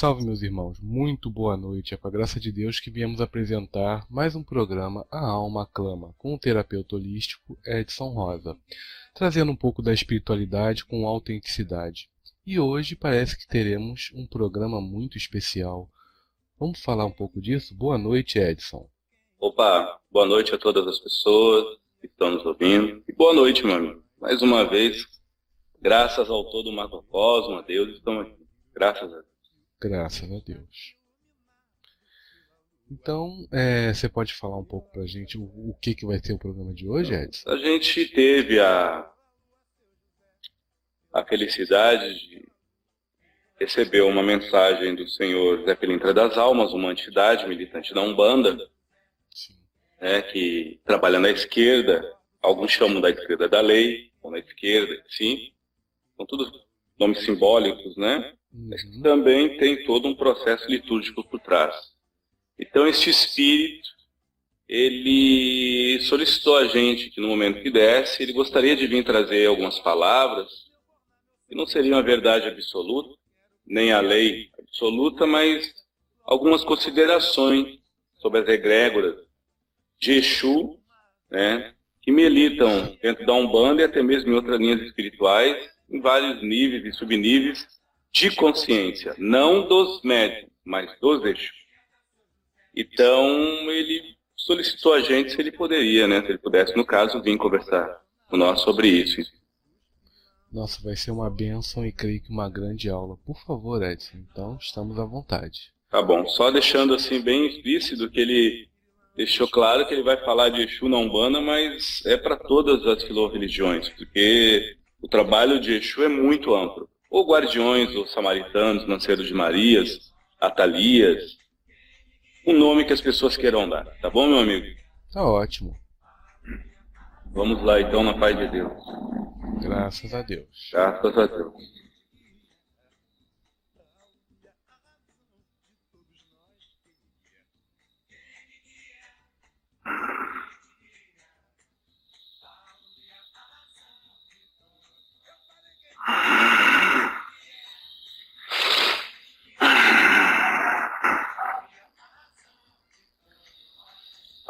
Salve, meus irmãos. Muito boa noite. É com a graça de Deus que viemos apresentar mais um programa A Alma Clama, com o terapeuta holístico Edson Rosa, trazendo um pouco da espiritualidade com autenticidade. E hoje parece que teremos um programa muito especial. Vamos falar um pouco disso? Boa noite, Edson. Opa, boa noite a todas as pessoas que estão nos ouvindo. E boa noite, meu amigo. Mais uma vez, graças ao todo macrocosmo, a Deus, estamos aqui. Graças a Deus. Graças a Deus. Então, é, você pode falar um pouco pra gente o, o, que, que vai ser o programa de hoje, Edson? A gente teve a, a felicidade de receber uma mensagem do senhor Zé Pilintra das Almas, uma entidade militante da Umbanda, né, que trabalha na esquerda, alguns chamam da esquerda da lei, ou na esquerda, sim, são todos nomes simbólicos, né? Uhum. Também tem todo um processo litúrgico por trás. Então, este espírito, ele solicitou a gente que no momento que desse, ele gostaria de vir trazer algumas palavras, que não seriam a verdade absoluta, nem a lei absoluta, mas algumas considerações sobre as egrégoras de Exu, né, que militam dentro da Umbanda e até mesmo em outras linhas espirituais, em vários níveis e subníveis, de consciência, não dos médios, mas dos eixos. Então, ele solicitou a gente se ele poderia, né, se ele pudesse, no caso, vir conversar com nós sobre isso. Nossa, vai ser uma bênção e creio que uma grande aula. Por favor, Edson, então estamos à vontade. Tá bom, só deixando assim bem explícito que ele deixou claro que ele vai falar de Exu na Umbanda, mas é para todas as filorreligiões, porque o trabalho de Exu é muito amplo ou guardiões, ou samaritanos, manceiros de Marias, Atalias, o nome que as pessoas queiram dar, tá bom, meu amigo? Tá ótimo. Vamos lá, então, na paz de Deus. Graças a Deus. Graças a Deus.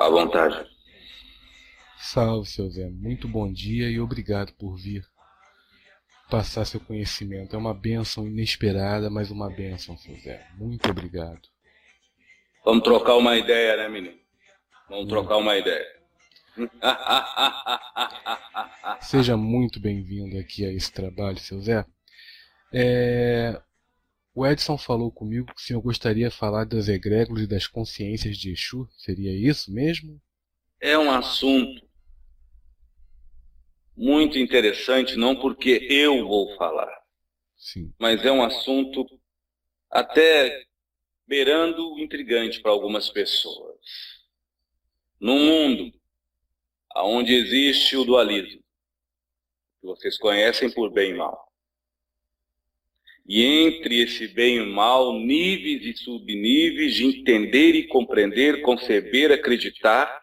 À vontade. Salve, seu Zé. Muito bom dia e obrigado por vir passar seu conhecimento. É uma bênção inesperada, mas uma bênção, seu Zé. Muito obrigado. Vamos trocar uma ideia, né, menino? Vamos hum. trocar uma ideia. Seja muito bem-vindo aqui a esse trabalho, seu Zé. É... O Edson falou comigo que o senhor gostaria de falar das egrégoras e das consciências de Exu. Seria isso mesmo? É um assunto muito interessante, não porque eu vou falar, Sim. mas é um assunto até beirando intrigante para algumas pessoas. Num mundo onde existe o dualismo, que vocês conhecem por bem e mal, e entre esse bem e o mal, níveis e subníveis de entender e compreender, conceber, acreditar,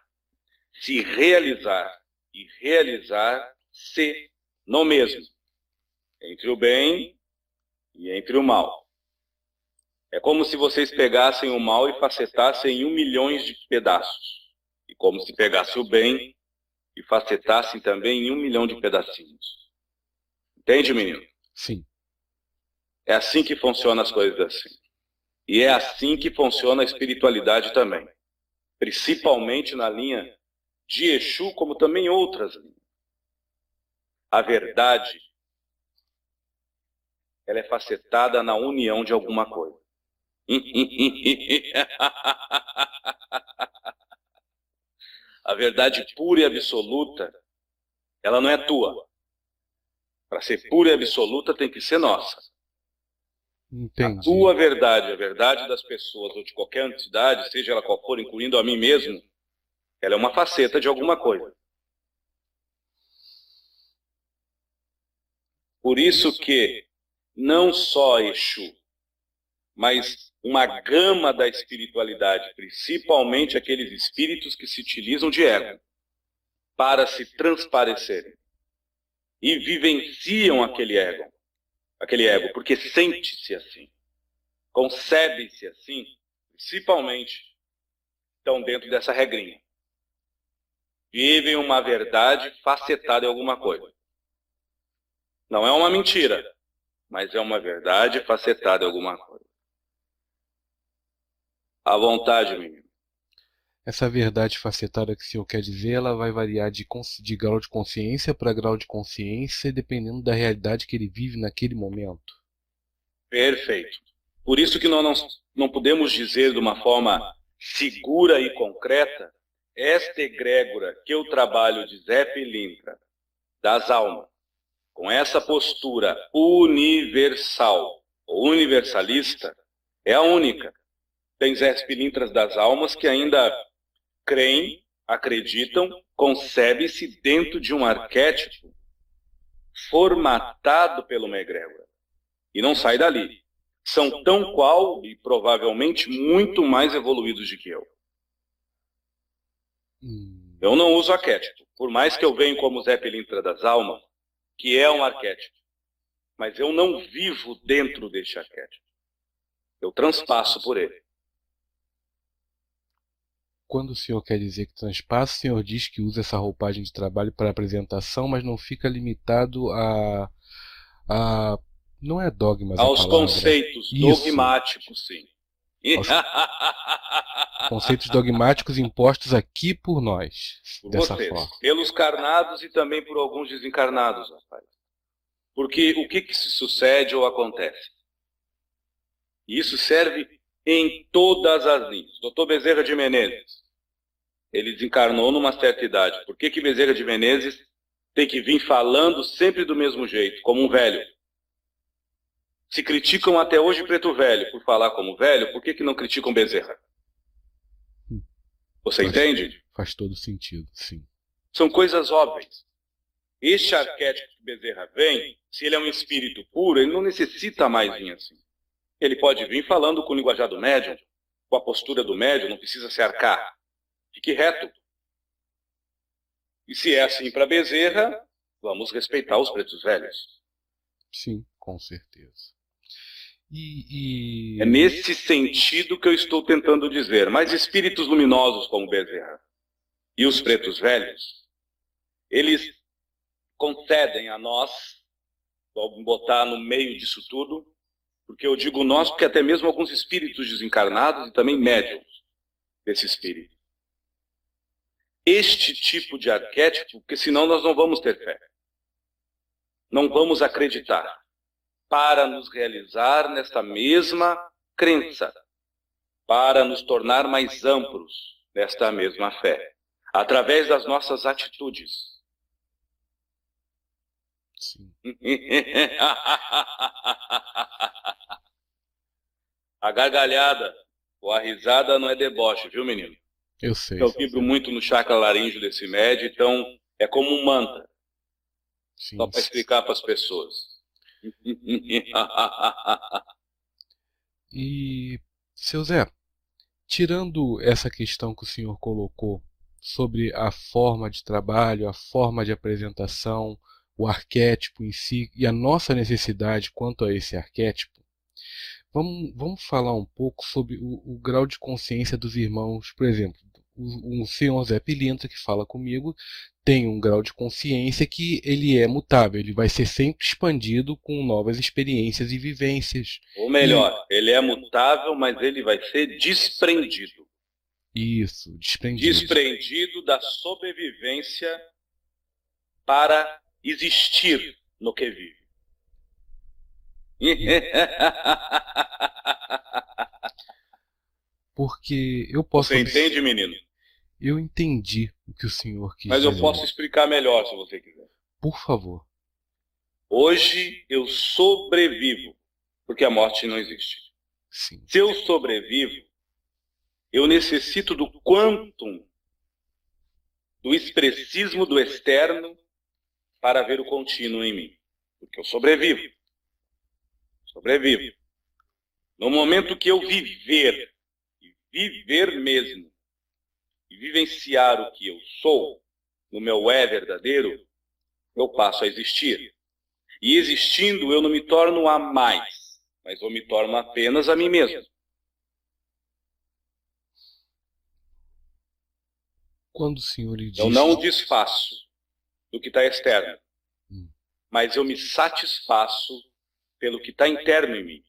se realizar e realizar-se no mesmo, entre o bem e entre o mal. É como se vocês pegassem o mal e facetassem em um milhão de pedaços, e como se pegasse o bem e facetassem também em um milhão de pedacinhos. Entende, menino? Sim. É assim que funcionam as coisas assim. E é assim que funciona a espiritualidade também. Principalmente na linha de Exu, como também outras linhas. A verdade, ela é facetada na união de alguma coisa. a verdade pura e absoluta, ela não é tua. Para ser pura e absoluta tem que ser nossa. Entendi. A tua verdade, a verdade das pessoas ou de qualquer entidade, seja ela qual for, incluindo a mim mesmo, ela é uma faceta de alguma coisa. Por isso que não só Exu, mas uma gama da espiritualidade, principalmente aqueles espíritos que se utilizam de ego para se transparecerem e vivenciam aquele ego aquele ego, porque sente-se assim. concebe-se assim, principalmente, estão dentro dessa regrinha. Vivem uma verdade facetada em alguma coisa. Não é uma mentira, mas é uma verdade facetada em alguma coisa. À vontade, menino. Essa verdade facetada que o senhor quer dizer, ela vai variar de, de grau de consciência para grau de consciência, dependendo da realidade que ele vive naquele momento. Perfeito. Por isso que nós não, não podemos dizer de uma forma segura e concreta, esta egrégora que eu trabalho de Zé Pilintra, das almas, com essa postura universal, universalista, é a única. Tem Zé Pilintras das almas que ainda creem, acreditam, concebe-se dentro de um arquétipo formatado pelo egrégora. E não sai dali são tão qual e provavelmente muito mais evoluídos do que eu. Hum. Eu não uso arquétipo. Por mais que eu venha como Zé Pelintra das Almas, que é um arquétipo. Mas eu não vivo dentro deste arquétipo. Eu transpasso por ele. Quando o senhor quer dizer que transpassa, o senhor diz que usa essa roupagem de trabalho para apresentação, mas não fica limitado a, a não é dogmas. Aos conceitos Isso. dogmáticos, sim. Aos conceitos dogmáticos impostos aqui por nós. Por dessa vocês, forma. pelos carnados e também por alguns desencarnados, rapaz. Porque o que, que se sucede ou acontece? Isso serve em todas as linhas. Doutor Bezerra de Menezes, ele desencarnou numa certa idade. Por que, que Bezerra de Menezes tem que vir falando sempre do mesmo jeito, como um velho? Se criticam até hoje Preto Velho por falar como velho, por que, que não criticam Bezerra? Você faz, entende? Faz todo sentido, sim. São coisas óbvias. Este arquétipo que Bezerra vem, se ele é um espírito puro, ele não necessita mais vir assim. Ele pode vir falando com o linguajar do médium, com a postura do médium, não precisa se arcar. Fique reto. E se é assim para Bezerra, vamos respeitar os pretos velhos. Sim, com certeza. E, e... É nesse sentido que eu estou tentando dizer. Mas espíritos luminosos como Bezerra e os pretos velhos, eles concedem a nós, vou botar no meio disso tudo, porque eu digo nós, porque até mesmo alguns espíritos desencarnados e também médiums desse espírito. Este tipo de arquétipo, porque senão nós não vamos ter fé. Não vamos acreditar para nos realizar nesta mesma crença, para nos tornar mais amplos nesta mesma fé, através das nossas atitudes. Sim. a gargalhada ou a risada não é deboche, viu, menino? Eu sei. Eu vibro muito no chakra laríngeo desse médio, então é como um mantra. Sim, Só para explicar para as pessoas. e, seu Zé, tirando essa questão que o senhor colocou sobre a forma de trabalho, a forma de apresentação, o arquétipo em si e a nossa necessidade quanto a esse arquétipo, vamos, vamos falar um pouco sobre o, o grau de consciência dos irmãos, por exemplo, o, o senhor Zé Pilintra que fala comigo tem um grau de consciência que ele é mutável, ele vai ser sempre expandido com novas experiências e vivências. Ou melhor, e... ele é mutável, mas ele vai ser desprendido. Isso, desprendido. Desprendido da sobrevivência para existir no que vive. Porque eu posso. Você entende, menino? Eu entendi o que o senhor quis Mas eu dizer. posso explicar melhor se você quiser. Por favor. Hoje eu sobrevivo, porque a morte não existe. Sim. Se eu sobrevivo, eu necessito do quantum, do expressismo do externo, para ver o contínuo em mim. Porque eu sobrevivo. Sobrevivo. No momento que eu viver, e viver mesmo, e vivenciar o que eu sou, no meu é verdadeiro, eu passo a existir. E existindo, eu não me torno a mais, mas eu me torno apenas a mim mesmo. Quando o Senhor lhe diz... Eu não desfaço do que está externo, hum. mas eu me satisfaço pelo que está interno em mim.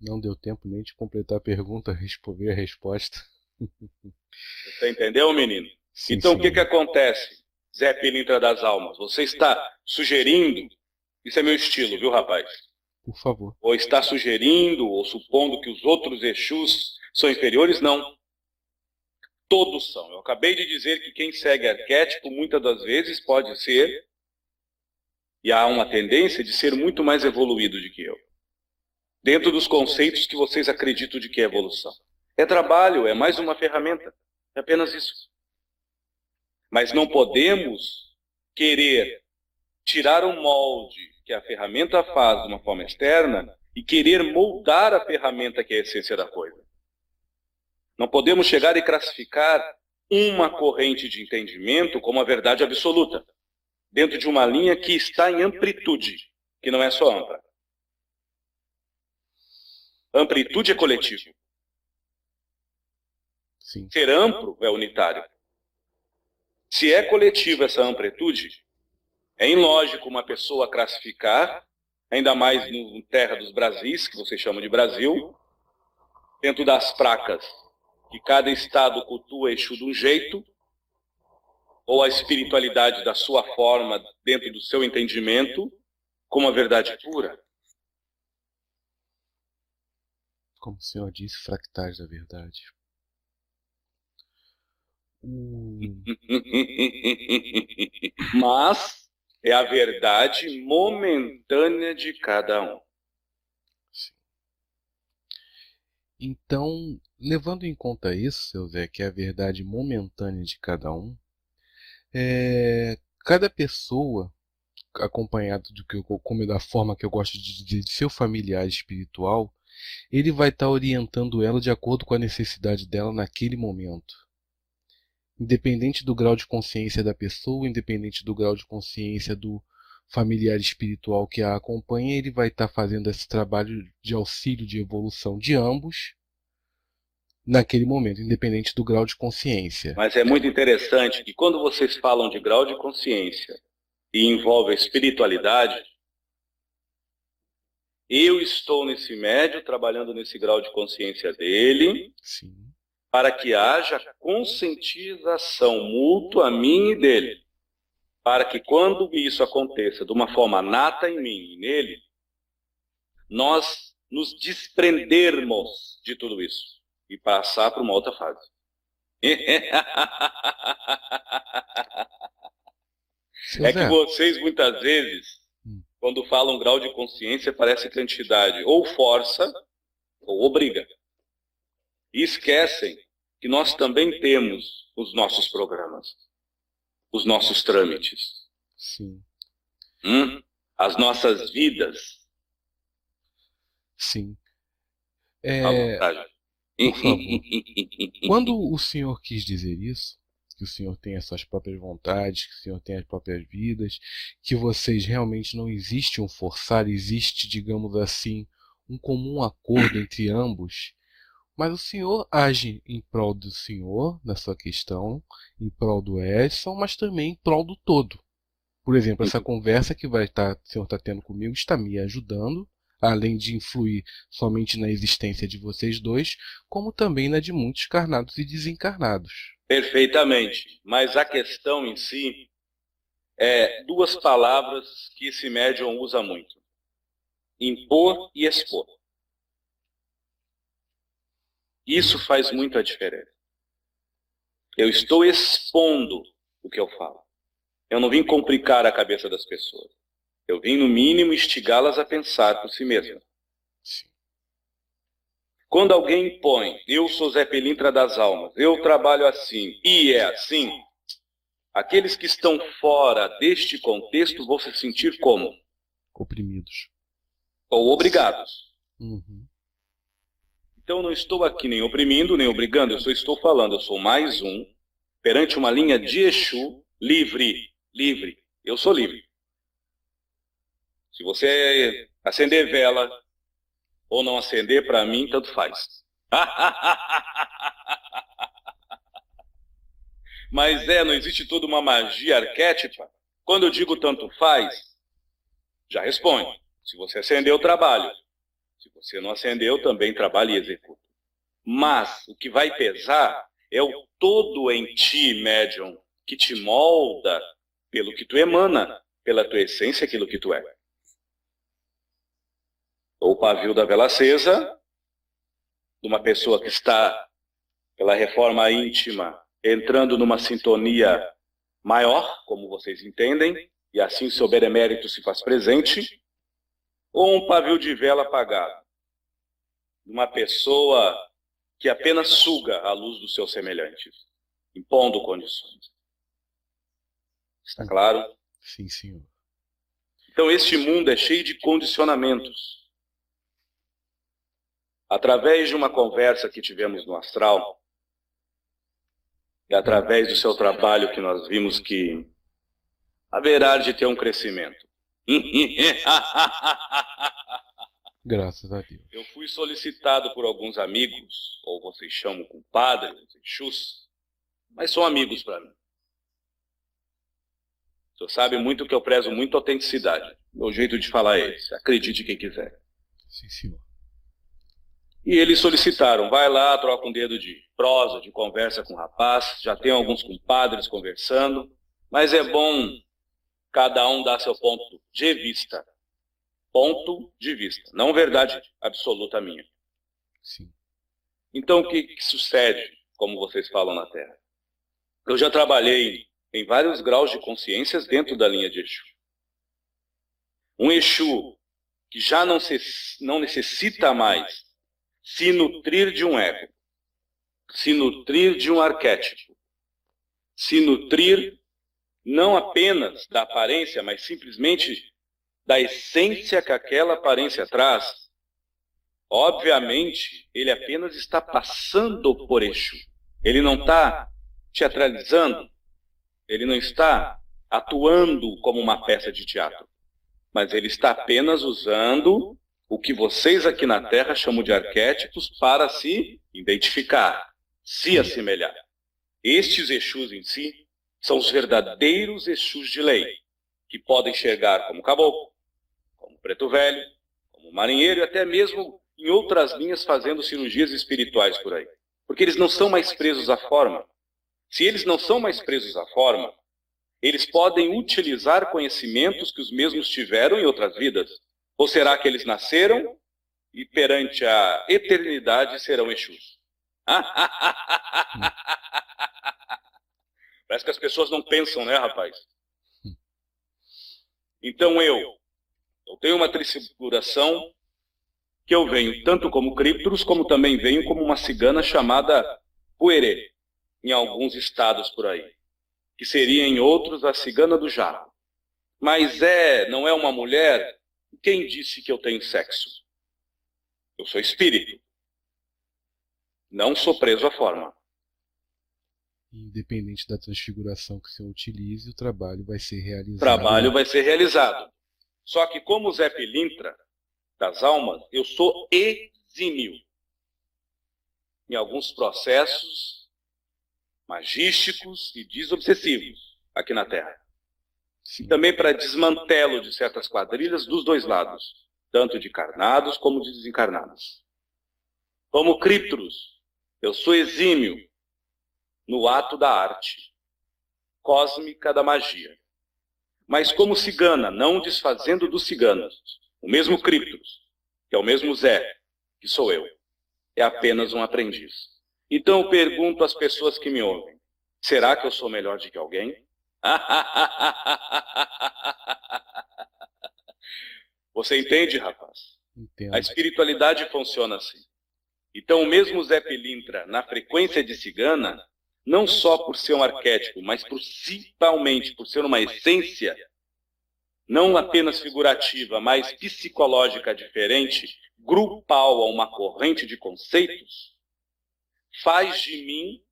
Não deu tempo nem de completar a pergunta, responder a resposta. Você entendeu, menino? Sim, então, sim. o que, que acontece, Zé Pilintra das Almas? Você está sugerindo, isso é meu estilo, viu, rapaz? Por favor. Ou está sugerindo, ou supondo que os outros Exus são inferiores? Não. Todos são. Eu acabei de dizer que quem segue arquétipo muitas das vezes pode ser, e há uma tendência de ser muito mais evoluído do que eu. Dentro dos conceitos que vocês acreditam de que é evolução. É trabalho, é mais uma ferramenta. É apenas isso. Mas não podemos querer tirar o molde que a ferramenta faz de uma forma externa e querer moldar a ferramenta que é a essência da coisa. Não podemos chegar e classificar uma corrente de entendimento como a verdade absoluta, dentro de uma linha que está em amplitude, que não é só ampla. Amplitude é coletivo. Sim. Ser amplo é unitário. Se é coletiva essa amplitude, é ilógico uma pessoa classificar, ainda mais no terra dos Brasis, que vocês chamam de Brasil, dentro das placas que cada estado cultua Exu de um jeito, ou a espiritualidade da sua forma, dentro do seu entendimento, como a verdade pura. Como o Senhor disse, fractais da verdade. Mas é a verdade momentânea de cada um. Então, levando em conta isso, seu Zé, que é a verdade momentânea de cada um, é, cada pessoa, acompanhado do que eu, como da forma que eu gosto de dizer, de seu familiar espiritual, ele vai estar tá orientando ela de acordo com a necessidade dela naquele momento. Independente do grau de consciência da pessoa, independente do grau de consciência do familiar espiritual que a acompanha, ele vai estar tá fazendo esse trabalho de auxílio de evolução de ambos naquele momento, independente do grau de consciência. Mas é muito interessante que quando vocês falam de grau de consciência e envolve a espiritualidade, eu estou nesse médio, trabalhando nesse grau de consciência dele, Sim. para que haja conscientização mútua a mim e dele. Para que quando isso aconteça de uma forma nata em mim e nele, nós nos desprendermos de tudo isso e passar para uma outra fase. é que vocês muitas vezes, hum. quando falam grau de consciência, parece que a entidade ou força ou obriga. E esquecem que nós também temos os nossos programas, os nossos trâmites. Sim. Hum? As nossas vidas. Sim. É... Por favor. Quando o Senhor quis dizer isso, que o Senhor tem as suas próprias vontades, que o Senhor tem as próprias vidas, que vocês realmente não existe um forçar, existe, digamos assim, um comum acordo entre ambos. Mas o Senhor age em prol do Senhor, na sua questão, em prol do Edson, mas também em prol do todo. Por exemplo, essa conversa que vai estar, o Senhor está tendo comigo está me ajudando além de influir somente na existência de vocês dois, como também na de muitos carnados e desencarnados. Perfeitamente. Mas a questão em si é duas palavras que esse médium usa muito: impor e expor. Isso faz muito a diferença. Eu estou expondo o que eu falo. Eu não vim complicar a cabeça das pessoas. Eu vim, no mínimo, instigá-las a pensar por si mesmas. Quando alguém põe, eu sou Zé Pelintra das almas, eu trabalho assim, e é assim, aqueles que estão fora deste contexto vão se sentir como? Oprimidos. Ou obrigados. Uhum. Então não estou aqui nem oprimindo, nem obrigando, eu só estou falando, eu sou mais um, perante uma linha de Exu, livre, livre. Eu sou livre. Se você acender vela ou não acender, para mim, tanto faz. Mas é, não existe toda uma magia arquétipa? Quando eu digo tanto faz, já responde. Se você acendeu, trabalho. Se você não acendeu, também trabalha e executa. Mas o que vai pesar é o todo em ti, médium, que te molda pelo que tu emana, pela tua essência, aquilo que tu é. O pavio da vela acesa, de uma pessoa que está, pela reforma íntima, entrando numa sintonia maior, como vocês entendem, e assim seu benemérito se faz presente, ou um pavio de vela apagado, de uma pessoa que apenas suga a luz dos seus semelhantes, impondo condições. Está claro? Sim, senhor. Então, este mundo é cheio de condicionamentos. Através de uma conversa que tivemos no astral, e através do seu trabalho que nós vimos que haverá de ter um crescimento. Graças a Deus. Eu fui solicitado por alguns amigos, ou vocês chamam compadres, exus, mas são amigos para mim. O senhor sabe muito que eu prezo muito a autenticidade. Meu jeito de falar é esse. Acredite quem quiser. Sim, senhor. E eles solicitaram, vai lá, troca um dedo de prosa, de conversa com o rapaz. Já tem alguns compadres conversando, mas é bom cada um dar seu ponto de vista ponto de vista, não verdade absoluta minha. Sim. Então, o que, que sucede, como vocês falam na Terra? Eu já trabalhei em vários graus de consciências dentro da linha de Exu. Um Exu que já não, se, não necessita mais se nutrir de um ego, se nutrir de um arquétipo, se nutrir não apenas da aparência, mas simplesmente da essência que aquela aparência traz, obviamente, ele apenas está passando por Exu. Ele não está teatralizando, ele não está atuando como uma peça de teatro, mas ele está apenas usando o que vocês aqui na Terra chamam de arquétipos para se identificar, se assemelhar. Estes Exus em si são os verdadeiros Exus de lei, que podem enxergar como caboclo, preto velho, como marinheiro e até mesmo em outras linhas fazendo cirurgias espirituais por aí. Porque eles não são mais presos à forma. Se eles não são mais presos à forma, eles podem utilizar conhecimentos que os mesmos tiveram em outras vidas. Ou será que eles nasceram e perante a eternidade serão Exus? Parece que as pessoas não pensam, né, rapaz? Então eu, eu tenho uma trifiguração que eu venho tanto como criptos, como também venho como uma cigana chamada Puerê, em alguns estados por aí, que seria em outros a cigana do jarro. Mas é, não é uma mulher? Quem disse que eu tenho sexo? Eu sou espírito. Não sou preso à forma. Independente da transfiguração que você utilize, o trabalho vai ser realizado. O trabalho vai ser realizado. Só que como Zé Pilintra das almas, eu sou exímio em alguns processos magísticos e desobsessivos aqui na Terra. E também para desmantelo de certas quadrilhas dos dois lados, tanto de encarnados como de desencarnados. Como Criptros, eu sou exímio no ato da arte cósmica da magia mas como cigana, não desfazendo dos ciganos. O mesmo Criptos, que é o mesmo Zé, que sou eu, é apenas um aprendiz. Então eu pergunto às pessoas que me ouvem: será que eu sou melhor do que alguém? Você entende, rapaz? Entendo. A espiritualidade funciona assim. Então, o mesmo Zé Pilintra, na frequência de cigana, não só por ser um arquétipo, mas principalmente por ser uma essência, não apenas figurativa, mas psicológica diferente, grupal a uma corrente de conceitos, faz de mim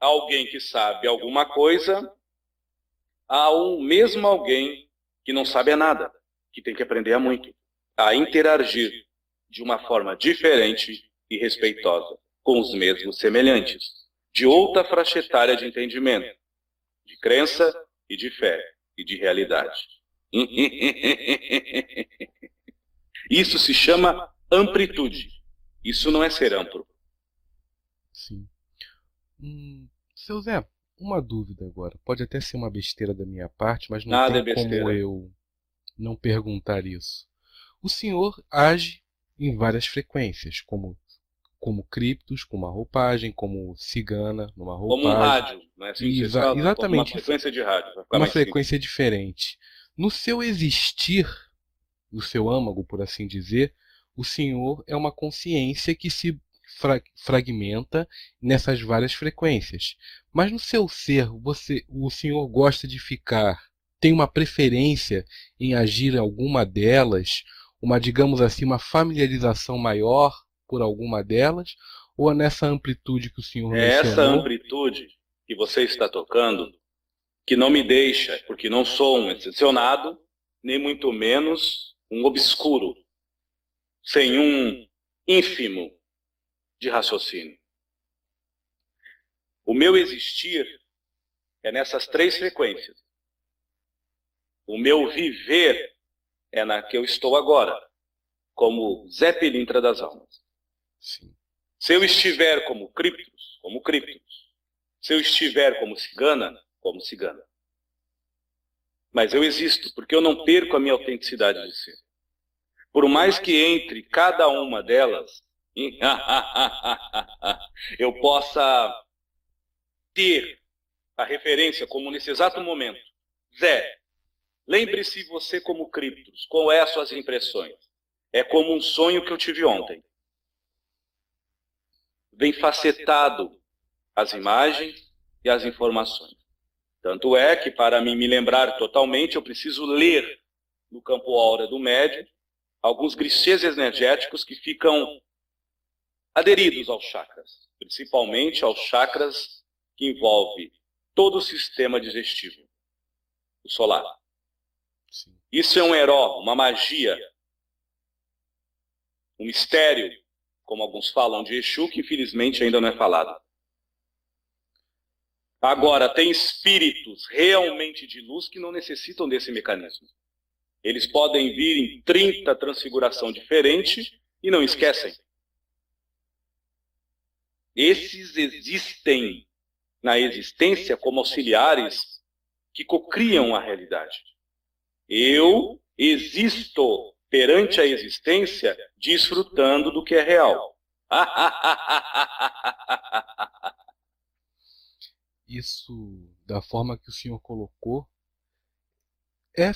alguém que sabe alguma coisa a um mesmo alguém que não sabe nada, que tem que aprender a muito, a interagir de uma forma diferente e respeitosa com os mesmos semelhantes, de outra faixa etária de entendimento, de crença e de fé e de realidade. Isso se chama amplitude. Isso não é ser amplo. Sim. Hum, seu Zé, uma dúvida agora. Pode até ser uma besteira da minha parte, mas não Nada tem é como eu não perguntar isso. O senhor age em várias frequências, como como criptos, com uma roupagem, como cigana, numa roupagem. Como um rádio, né? Assim, Exa exatamente. Uma frequência de rádio. Uma frequência simples. diferente. No seu existir, no seu âmago, por assim dizer, o Senhor é uma consciência que se fra fragmenta nessas várias frequências. Mas no seu ser, você, o Senhor gosta de ficar, tem uma preferência em agir em alguma delas, uma, digamos assim, uma familiarização maior por alguma delas, ou é nessa amplitude que o senhor É essa amplitude que você está tocando que não me deixa, porque não sou um excepcionado, nem muito menos um obscuro, sem um ínfimo de raciocínio. O meu existir é nessas três frequências. O meu viver é na que eu estou agora, como Zé Pilintra das Almas. Sim. Se eu estiver como criptos, como criptos. Se eu estiver como cigana, como cigana. Mas eu existo, porque eu não perco a minha autenticidade de ser. Por mais que entre cada uma delas, eu possa ter a referência como nesse exato momento. Zé, lembre-se você como criptos, qual é as suas impressões? É como um sonho que eu tive ontem vem facetado as imagens e as informações. Tanto é que, para mim me lembrar totalmente, eu preciso ler no campo aura do médium alguns grichês energéticos que ficam aderidos aos chakras, principalmente aos chakras que envolve todo o sistema digestivo, o solar. Isso é um herói, uma magia, um mistério como alguns falam de Exu, que infelizmente ainda não é falado. Agora, tem espíritos realmente de luz que não necessitam desse mecanismo. Eles podem vir em 30 transfiguração diferente e não esquecem. Esses existem na existência como auxiliares que cocriam a realidade. Eu existo perante a existência, desfrutando do que é real. Isso, da forma que o senhor colocou, é,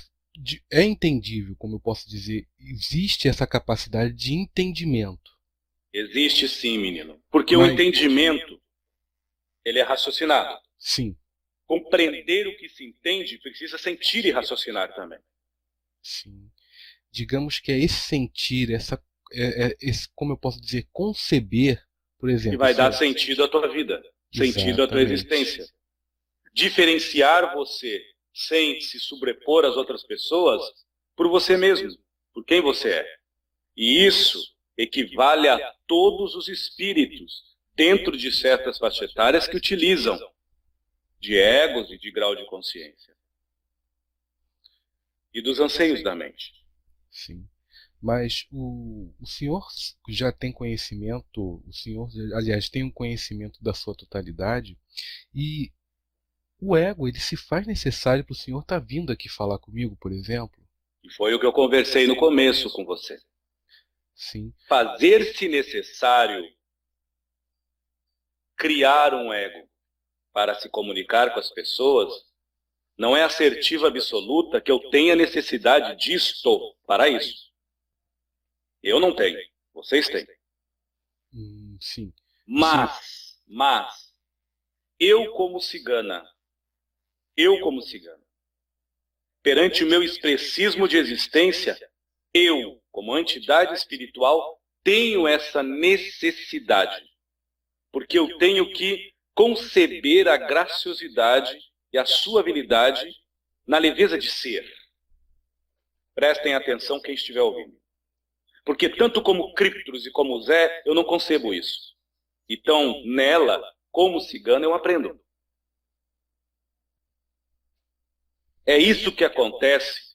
é entendível, como eu posso dizer. Existe essa capacidade de entendimento. Existe sim, menino. Porque Mas... o entendimento, ele é raciocinado. Sim. Compreender o que se entende precisa sentir e raciocinar também. Sim digamos que é esse sentir, essa, é, é, esse, como eu posso dizer, conceber, por exemplo. Que vai dar sentido à tua vida, sentido à tua existência. Diferenciar você sem se sobrepor às outras pessoas por você mesmo, por quem você é. E isso equivale a todos os espíritos dentro de certas faixas etárias que utilizam de egos e de grau de consciência. E dos anseios da mente. Sim. Mas o, o senhor já tem conhecimento, o senhor, aliás, tem um conhecimento da sua totalidade e o ego ele se faz necessário para o senhor estar tá vindo aqui falar comigo, por exemplo. E foi o que eu conversei no começo com você. Fazer-se necessário criar um ego para se comunicar com as pessoas não é assertiva absoluta que eu tenha necessidade disto para isso. Eu não tenho. Vocês têm. Hum, sim. Mas, sim. mas, eu como cigana, eu como cigana, perante o meu expressismo de existência, eu, como entidade espiritual, tenho essa necessidade. Porque eu tenho que conceber a graciosidade e a sua habilidade na leveza de ser. Prestem atenção quem estiver ouvindo. Porque tanto como Criptros e como Zé, eu não concebo isso. Então, nela, como cigano, eu aprendo. É isso que acontece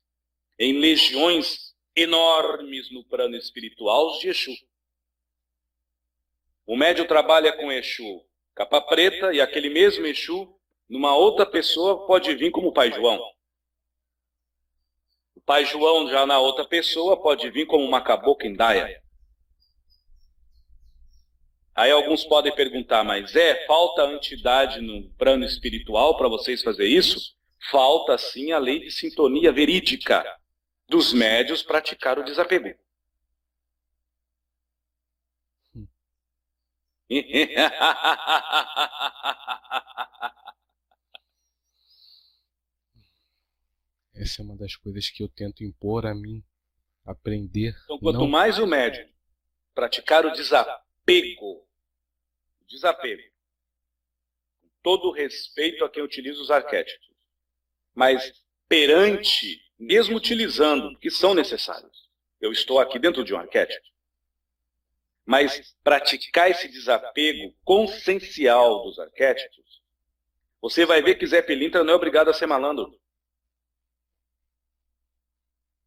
em legiões enormes no plano espiritual de Exu. O médio trabalha com Exu capa preta e aquele mesmo Exu, numa outra pessoa, pode vir como o Pai João. O Pai João, já na outra pessoa, pode vir como uma cabocla indaia. Aí alguns podem perguntar, mas é, falta entidade no plano espiritual para vocês fazer isso? Falta sim a lei de sintonia verídica dos médios praticar o desapego. Essa é uma das coisas que eu tento impor a mim, aprender. Então, quanto não... mais o médium praticar o desapego, desapego, com todo o respeito a quem utiliza os arquétipos, mas perante, mesmo utilizando, que são necessários. Eu estou aqui dentro de um arquétipo. Mas praticar esse desapego consciencial dos arquétipos, você vai ver que Zé Pilintra não é obrigado a ser malandro.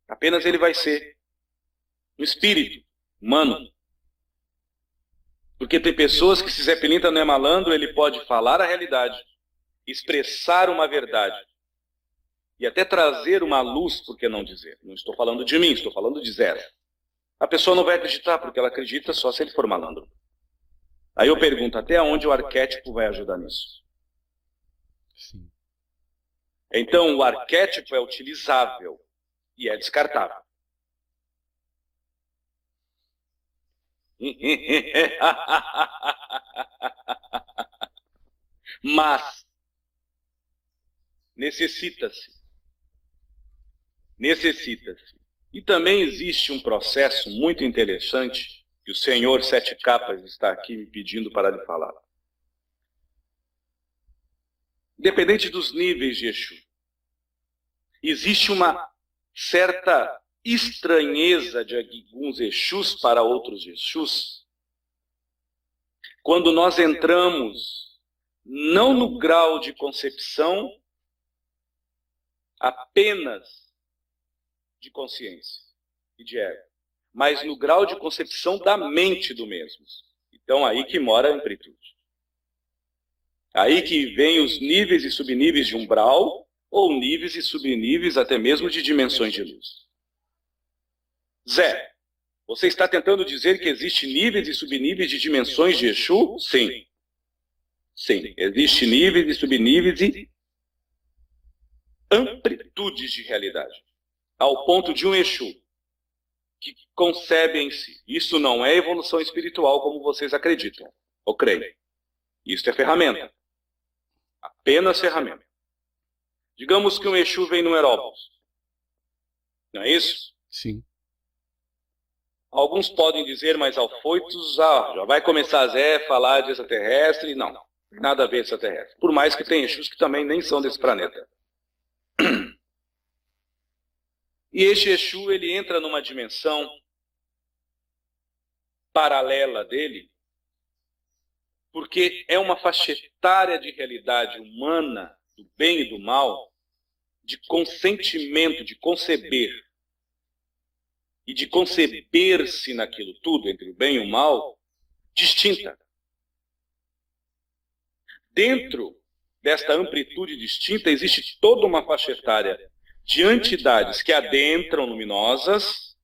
Apenas ele vai ser um espírito humano. Porque tem pessoas que, se Zé Pilintra não é malandro, ele pode falar a realidade, expressar uma verdade e até trazer uma luz, por que não dizer? Não estou falando de mim, estou falando de Zé. A pessoa não vai acreditar, porque ela acredita só se ele for malandro. Aí eu pergunto, até onde o arquétipo vai ajudar nisso? Sim. Então, o arquétipo é utilizável e é descartável. Mas necessita-se, necessita-se e também existe um processo muito interessante que o senhor Sete Capas está aqui me pedindo para lhe falar. Independente dos níveis de Exu, existe uma certa estranheza de alguns Exus para outros Exus quando nós entramos não no grau de concepção apenas de consciência e de ego, mas no grau de concepção da mente do mesmo. Então, aí que mora a amplitude. Aí que vem os níveis e subníveis de umbral, ou níveis e subníveis até mesmo de dimensões de luz. Zé, você está tentando dizer que existe níveis e subníveis de dimensões de Exu? Sim. Sim, existe níveis e subníveis e amplitudes de realidade ao ponto de um Exu que concebe em si. Isso não é evolução espiritual como vocês acreditam ou creem. Isso é ferramenta. Apenas ferramenta. Digamos que um Exu vem no Herópolis. Não é isso? Sim. Alguns podem dizer, mas Alfoitos ah, já vai começar a Zé falar de extraterrestre. Não, nada a ver com extraterrestre. Por mais que tenha Exus que também nem são desse planeta. E este Exu, ele entra numa dimensão paralela dele, porque é uma faixa etária de realidade humana, do bem e do mal, de consentimento, de conceber, e de conceber-se naquilo tudo, entre o bem e o mal, distinta. Dentro desta amplitude distinta existe toda uma faixa etária de entidades que adentram luminosas,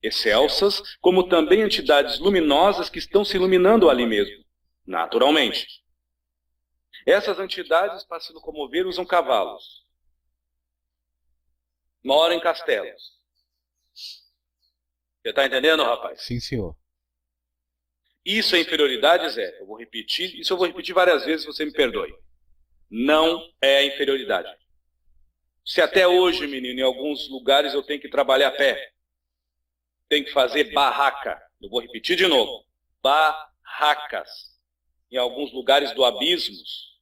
excelsas, como também entidades luminosas que estão se iluminando ali mesmo, naturalmente. Essas entidades, para se locomover, usam cavalos. Moram em castelos. Você está entendendo, rapaz? Sim, senhor. Isso é inferioridade, Zé? Eu vou repetir. Isso eu vou repetir várias vezes, você me perdoe. Não é inferioridade. Se até hoje, menino, em alguns lugares eu tenho que trabalhar a pé, tenho que fazer barraca. Eu vou repetir de novo: barracas. Em alguns lugares do abismos.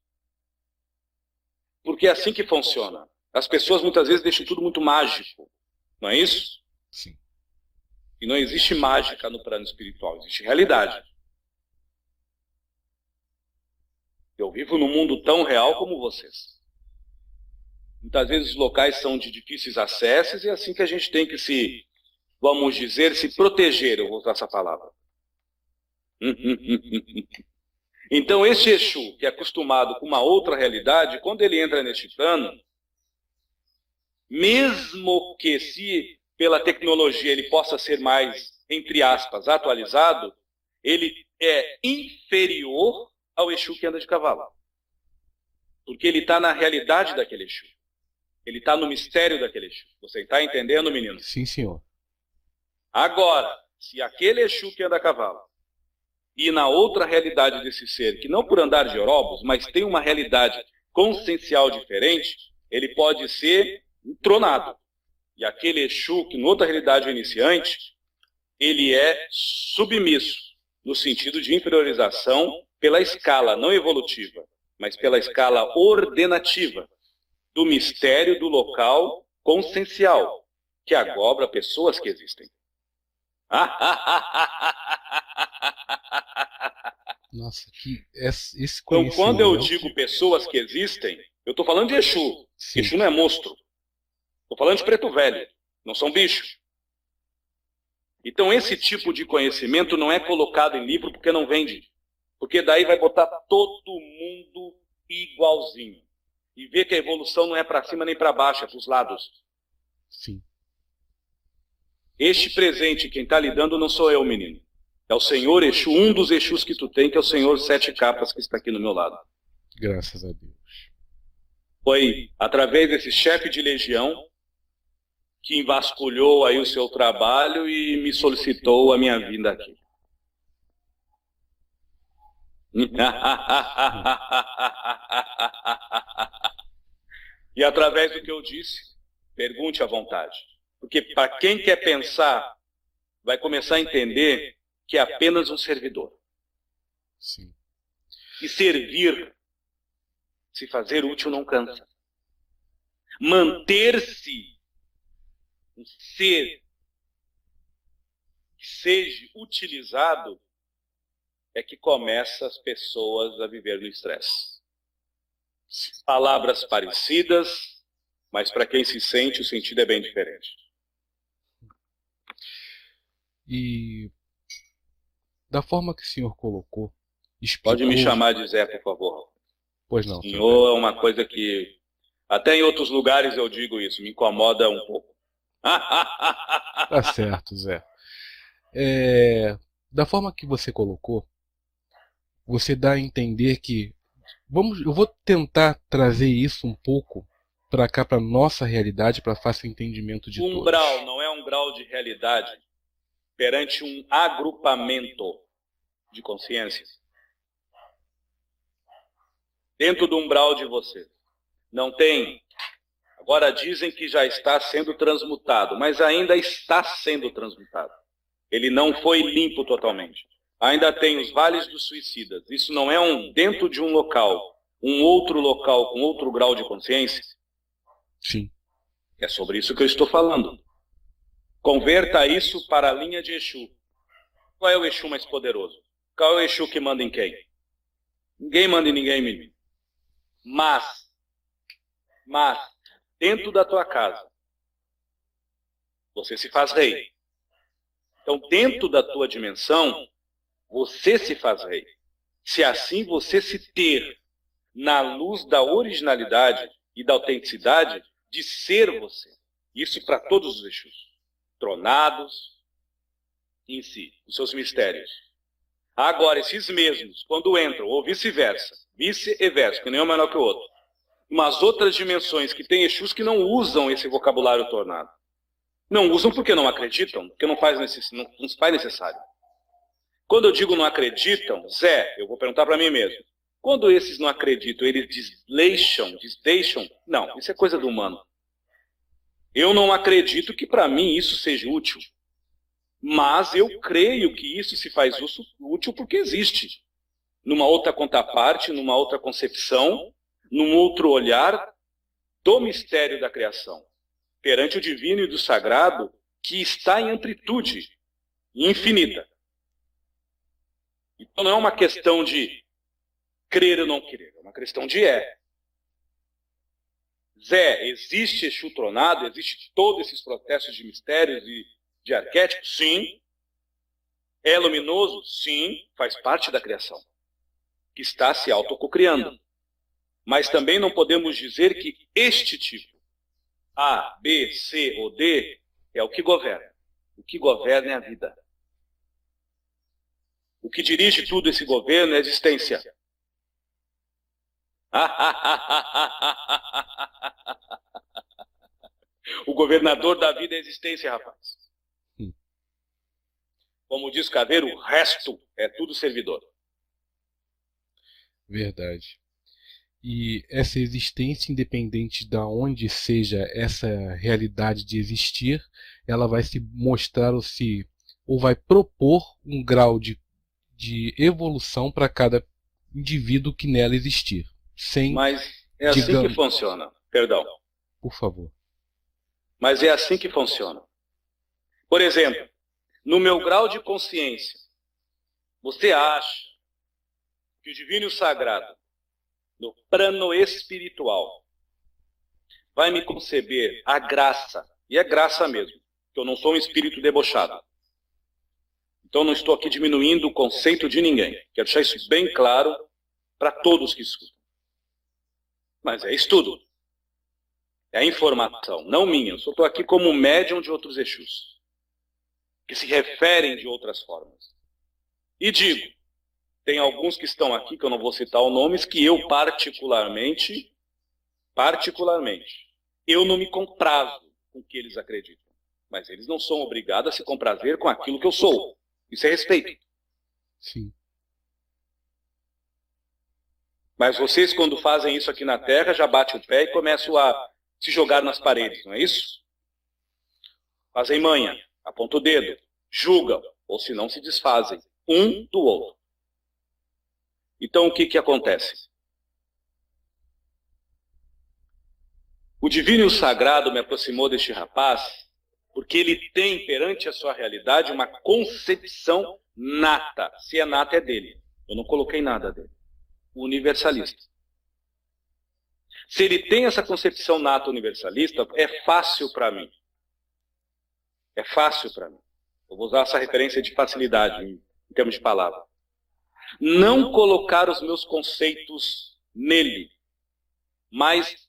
Porque é assim que funciona. As pessoas muitas vezes deixam tudo muito mágico. Não é isso? Sim. E não existe mágica no plano espiritual, existe realidade. Eu vivo num mundo tão real como vocês. Muitas vezes os locais são de difíceis acessos e é assim que a gente tem que se, vamos dizer, se proteger, eu vou usar essa palavra. Então, esse Exu, que é acostumado com uma outra realidade, quando ele entra neste plano, mesmo que se pela tecnologia ele possa ser mais, entre aspas, atualizado, ele é inferior ao Exu que anda de cavalo. Porque ele está na realidade daquele Exu. Ele está no mistério daquele Exu. Você está entendendo, menino? Sim, senhor. Agora, se aquele Exu que anda a cavalo e na outra realidade desse ser, que não por andar de orobos, mas tem uma realidade consciencial diferente, ele pode ser tronado. E aquele Exu, que noutra realidade é iniciante, ele é submisso, no sentido de inferiorização pela escala não evolutiva, mas pela escala ordenativa do mistério do local consciencial, que agobra pessoas que existem. Nossa, que esse Então, quando eu digo pessoas que existem, eu estou falando de Exu. Sim. Exu não é monstro. Estou falando de preto velho. Não são bichos. Então, esse tipo de conhecimento não é colocado em livro porque não vende. Porque daí vai botar todo mundo igualzinho. E ver que a evolução não é para cima nem para baixo, é para os lados. Sim. Este presente, quem está lhe dando, não sou eu, menino. É o Senhor Exu, um dos Exus que tu tem, que é o Senhor Sete Capas, que está aqui no meu lado. Graças a Deus. Foi através desse chefe de legião que invasculhou aí o seu trabalho e me solicitou a minha vinda aqui. E através do que eu disse, pergunte à vontade. Porque para quem quer pensar, vai começar a entender que é apenas um servidor. Sim. E servir, se fazer útil, não cansa. Manter-se um ser que seja utilizado é que começa as pessoas a viver no estresse. Palavras parecidas, mas para quem se sente, o sentido é bem diferente. E da forma que o senhor colocou, explicou... Pode me chamar de Zé, por favor. Pois não. Senhor é uma coisa que até em outros lugares eu digo isso, me incomoda um pouco. tá certo, Zé. É, da forma que você colocou, você dá a entender que vamos, eu vou tentar trazer isso um pouco para cá para nossa realidade, para fácil entendimento de um todos. Um grau não é um grau de realidade perante um agrupamento de consciências. Dentro do umbral de você. Não tem. Agora dizem que já está sendo transmutado, mas ainda está sendo transmutado. Ele não foi limpo totalmente. Ainda tem os vales dos suicidas. Isso não é um dentro de um local, um outro local com outro grau de consciência? Sim. É sobre isso que eu estou falando. Converta isso para a linha de Exu. Qual é o Exu mais poderoso? Qual é o Exu que manda em quem? Ninguém manda em ninguém, menino. Mas, mas, dentro da tua casa, você se faz rei. Então, dentro da tua dimensão, você se faz rei. Se assim você se ter na luz da originalidade e da autenticidade de ser você. Isso para todos os Exus tronados em si, os seus mistérios. Agora, esses mesmos, quando entram, ou vice-versa, vice e verso, que nenhum é menor que o outro, umas outras dimensões que têm Exus que não usam esse vocabulário tornado. Não usam porque não acreditam, porque não faz, necess... não, não faz necessário. Quando eu digo não acreditam, Zé, eu vou perguntar para mim mesmo. Quando esses não acreditam, eles desleixam, desdeixam? Não, isso é coisa do humano. Eu não acredito que para mim isso seja útil. Mas eu creio que isso se faz útil porque existe. Numa outra contraparte, numa outra concepção, num outro olhar do mistério da criação. perante o divino e do sagrado que está em amplitude infinita. Então não é uma questão de crer ou não crer, é uma questão de é. Zé, existe Exu tronado, existe todos esses processos de mistérios e de arquétipos? Sim. É luminoso? Sim, faz parte da criação, que está se autococriando. Mas também não podemos dizer que este tipo, A, B, C ou D, é o que governa. O que governa é a vida. O que dirige tudo esse governo é a existência. o governador da vida é a existência, rapaz. Hum. Como diz Caveiro, o resto é tudo servidor. Verdade. E essa existência, independente de onde seja essa realidade de existir, ela vai se mostrar ou se ou vai propor um grau de, de evolução para cada indivíduo que nela existir. Sem, Mas é assim digamos, que funciona. Perdão. Por favor. Mas é assim que funciona. Por exemplo, no meu grau de consciência, você acha que o divino sagrado, no plano espiritual, vai me conceber a graça, e é graça mesmo, que eu não sou um espírito debochado. Então não estou aqui diminuindo o conceito de ninguém. Quero deixar isso bem claro para todos que escutam. Mas é estudo. É informação, não minha. Eu só estou aqui como médium de outros Exus, que se referem de outras formas. E digo, tem alguns que estão aqui, que eu não vou citar os nomes, que eu particularmente, particularmente, eu não me comprazo com o que eles acreditam. Mas eles não são obrigados a se comprazer com aquilo que eu sou. Isso é respeito. Sim. Mas vocês, quando fazem isso aqui na Terra, já batem o pé e começam a se jogar nas paredes, não é isso? Fazem manha, apontam o dedo, julgam, ou se não se desfazem, um do outro. Então o que, que acontece? O divino e o sagrado me aproximou deste rapaz porque ele tem perante a sua realidade uma concepção nata. Se é nata, é dele. Eu não coloquei nada dele universalista. Se ele tem essa concepção nata universalista, é fácil para mim. É fácil para mim. Eu vou usar essa referência de facilidade em, termos de palavra. Não colocar os meus conceitos nele, mas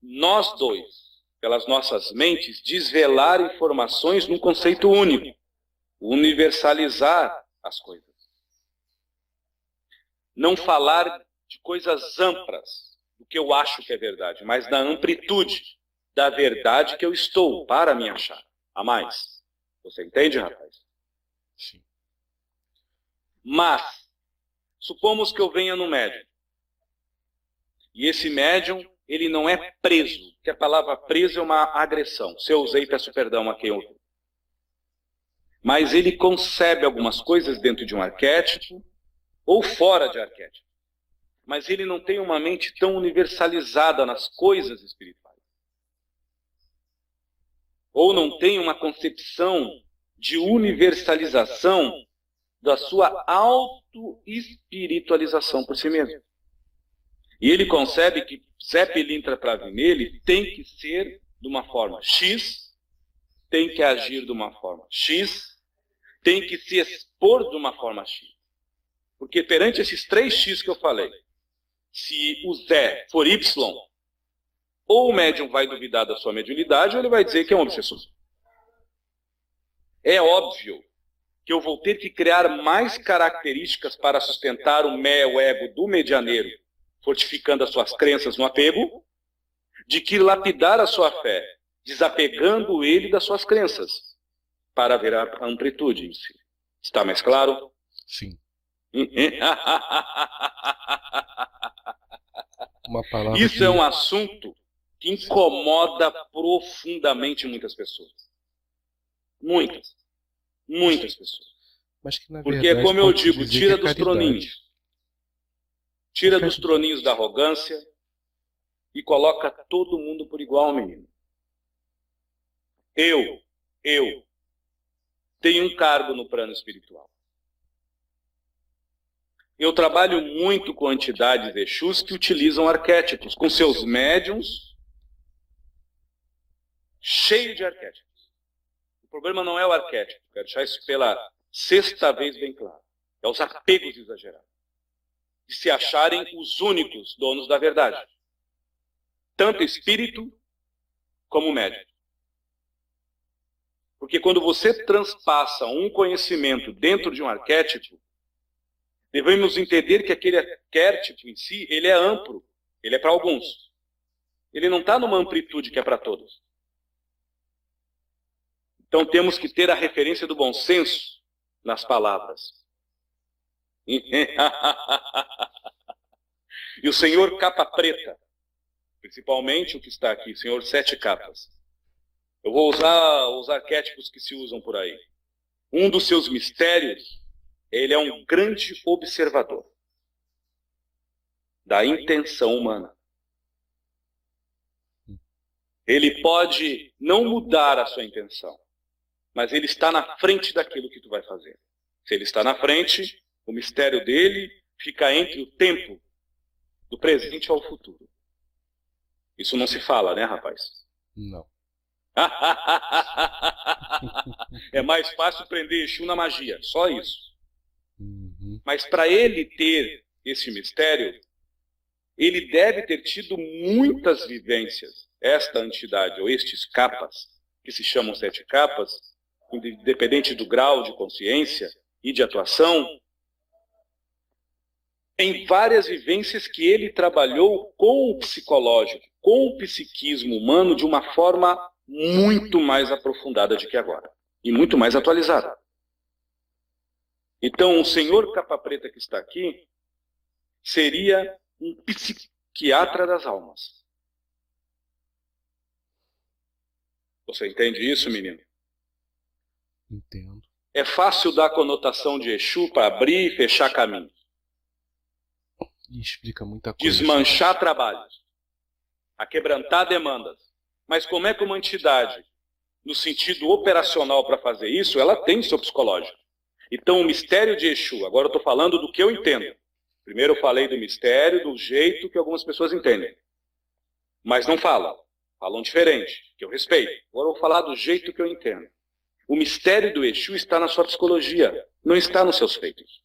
nós dois, pelas nossas mentes, desvelar informações num conceito único, universalizar as coisas não falar de coisas amplas, do que eu acho que é verdade, mas da amplitude da verdade que eu estou para me achar. A mais. Você entende, rapaz? Sim. Mas, supomos que eu venha no médium. E esse médium, ele não é preso, que a palavra preso é uma agressão. Se eu usei, peço perdão a quem ouviu. Mas ele concebe algumas coisas dentro de um arquétipo, ou fora de arquétipo. Mas ele não tem uma mente tão universalizada nas coisas espirituais. Ou não tem uma concepção de universalização da sua auto-espiritualização por si mesmo. E ele concebe que Zé Pilintra para vir nele tem que ser de uma forma X, tem que agir de uma forma X, tem que se expor de uma forma X. Porque perante esses três X que eu falei, se o Zé for Y, ou o médium vai duvidar da sua mediunidade, ou ele vai dizer que é um obsessor. É óbvio que eu vou ter que criar mais características para sustentar o mé, o ego do medianeiro, fortificando as suas crenças no apego, de que lapidar a sua fé, desapegando ele das suas crenças, para ver a amplitude em si. Está mais claro? Sim. Isso é um assunto que incomoda profundamente muitas pessoas. Muitas. Muitas pessoas. Porque, como eu digo, tira é dos troninhos. Tira dos troninhos da arrogância e coloca todo mundo por igual, menino. eu, eu, tenho um cargo no plano espiritual. Eu trabalho muito com entidades Exus que utilizam arquétipos, com seus médiums, cheio de arquétipos. O problema não é o arquétipo, quero deixar isso pela sexta vez bem claro. É os apegos exagerados. De se acharem os únicos donos da verdade. Tanto espírito como médium. Porque quando você transpassa um conhecimento dentro de um arquétipo, devemos entender que aquele arquétipo em si, ele é amplo, ele é para alguns. Ele não está numa amplitude que é para todos. Então temos que ter a referência do bom senso nas palavras. E o Senhor capa preta, principalmente o que está aqui, Senhor sete capas. Eu vou usar os arquétipos que se usam por aí. Um dos seus mistérios ele é um grande observador da intenção humana. Ele pode não mudar a sua intenção, mas ele está na frente daquilo que tu vai fazer. Se ele está na frente, o mistério dele fica entre o tempo do presente ao futuro. Isso não se fala, né, rapaz? Não. é mais fácil prender Exu na magia, só isso. Uhum. Mas para ele ter esse mistério, ele deve ter tido muitas vivências. Esta entidade, ou estes capas, que se chamam sete capas, independente do grau de consciência e de atuação, em várias vivências que ele trabalhou com o psicológico, com o psiquismo humano de uma forma muito mais aprofundada do que agora e muito mais atualizada. Então, o senhor capa preta que está aqui seria um psiquiatra das almas. Você entende isso, menino? Entendo. É fácil dar conotação de Exu para abrir e fechar caminhos. E explica muita coisa. Desmanchar trabalhos. Aquebrantar demandas. Mas como é que uma entidade, no sentido operacional para fazer isso, ela tem seu psicológico. Então, o mistério de Exu, agora eu estou falando do que eu entendo. Primeiro eu falei do mistério, do jeito que algumas pessoas entendem. Mas não falam. Falam diferente, que eu respeito. Agora eu vou falar do jeito que eu entendo. O mistério do Exu está na sua psicologia, não está nos seus feitos.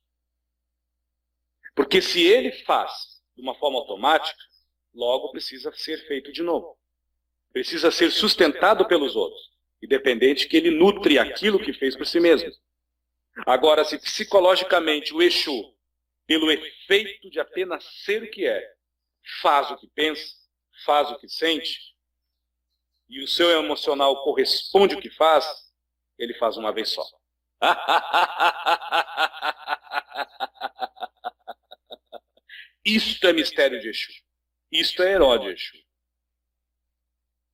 Porque se ele faz de uma forma automática, logo precisa ser feito de novo. Precisa ser sustentado pelos outros, independente que ele nutre aquilo que fez por si mesmo. Agora, se psicologicamente o Exu, pelo efeito de apenas ser o que é, faz o que pensa, faz o que sente, e o seu emocional corresponde ao que faz, ele faz uma vez só. Isto é mistério de Exu. Isto é herói de Exu.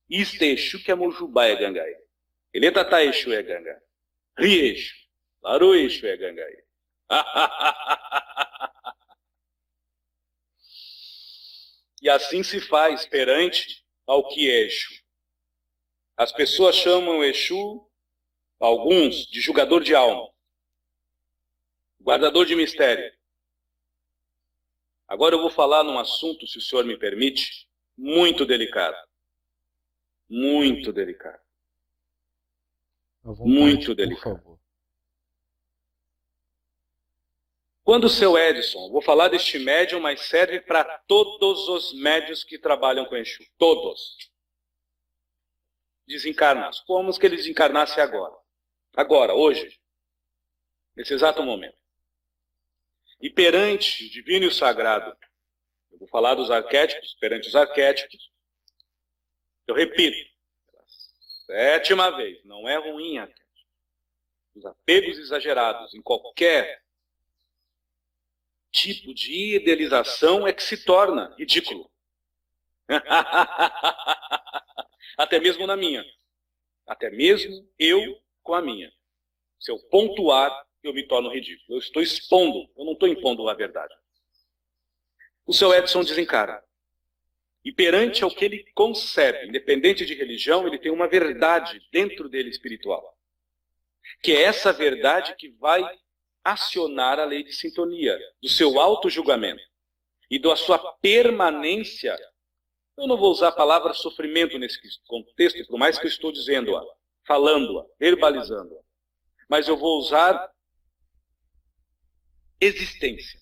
Isto é Exu que é Mojubá é Gangai. Ele é Tata Exu é Gangai. Ri Exu. Laruixo é Gangai. e assim se faz perante ao que é Exu. As pessoas chamam Exu, alguns, de julgador de alma, guardador de mistério. Agora eu vou falar num assunto, se o senhor me permite, muito delicado. Muito delicado. Vontade, muito delicado. Quando o seu Edson, vou falar deste médium, mas serve para todos os médios que trabalham com Exu. Todos. Desencarnar. Como que ele desencarnasse agora. Agora, hoje. Nesse exato momento. E perante divino e sagrado, eu vou falar dos arquétipos, perante os arquétipos, eu repito, sétima vez, não é ruim arquétipo. Os apegos exagerados em qualquer tipo de idealização é que se torna ridículo. Até mesmo na minha. Até mesmo eu com a minha. Se eu pontuar, eu me torno ridículo. Eu estou expondo, eu não estou impondo a verdade. O seu Edson desencara. E perante ao que ele concebe, independente de religião, ele tem uma verdade dentro dele espiritual. Que é essa verdade que vai acionar a lei de sintonia, do seu auto-julgamento e da sua permanência. Eu não vou usar a palavra sofrimento nesse contexto, por mais que eu estou dizendo-a, falando-a, verbalizando-a. Mas eu vou usar existência.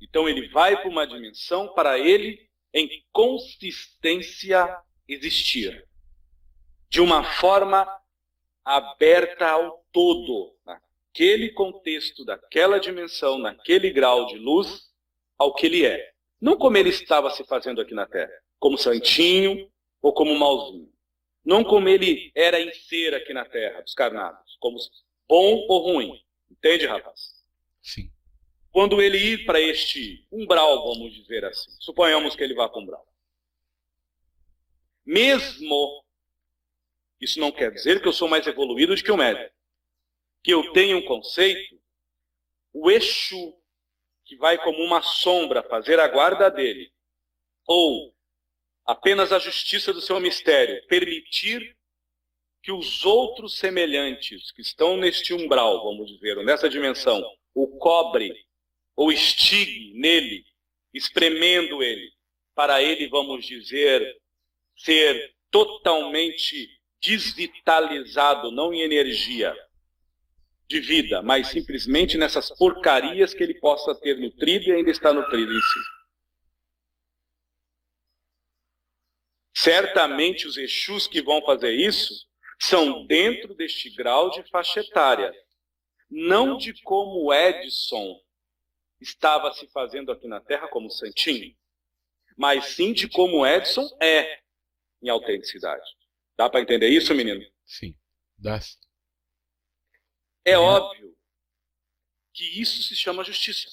Então ele vai para uma dimensão para ele em consistência existir. De uma forma aberta ao todo, naquele contexto, daquela dimensão, naquele grau de luz, ao que ele é. Não como ele estava se fazendo aqui na Terra, como santinho ou como malzinho. Não como ele era em ser aqui na Terra, dos carnados, como bom ou ruim. Entende, rapaz? Sim. Quando ele ir para este umbral, vamos dizer assim, suponhamos que ele vá para o umbral. Mesmo, isso não quer dizer que eu sou mais evoluído do que o médico, que eu tenho um conceito, o eixo que vai como uma sombra fazer a guarda dele, ou apenas a justiça do seu mistério, permitir que os outros semelhantes que estão neste umbral, vamos dizer, nessa dimensão, o cobre ou estigue nele, espremendo ele, para ele, vamos dizer, ser totalmente desvitalizado, não em energia de vida, mas simplesmente nessas porcarias que ele possa ter nutrido e ainda está nutrido em si. Certamente os Exus que vão fazer isso são dentro deste grau de faixa etária, não de como Edson estava se fazendo aqui na Terra como santinho, mas sim de como Edson é em autenticidade. Dá para entender isso, menino? Sim, dá. É óbvio que isso se chama justiça.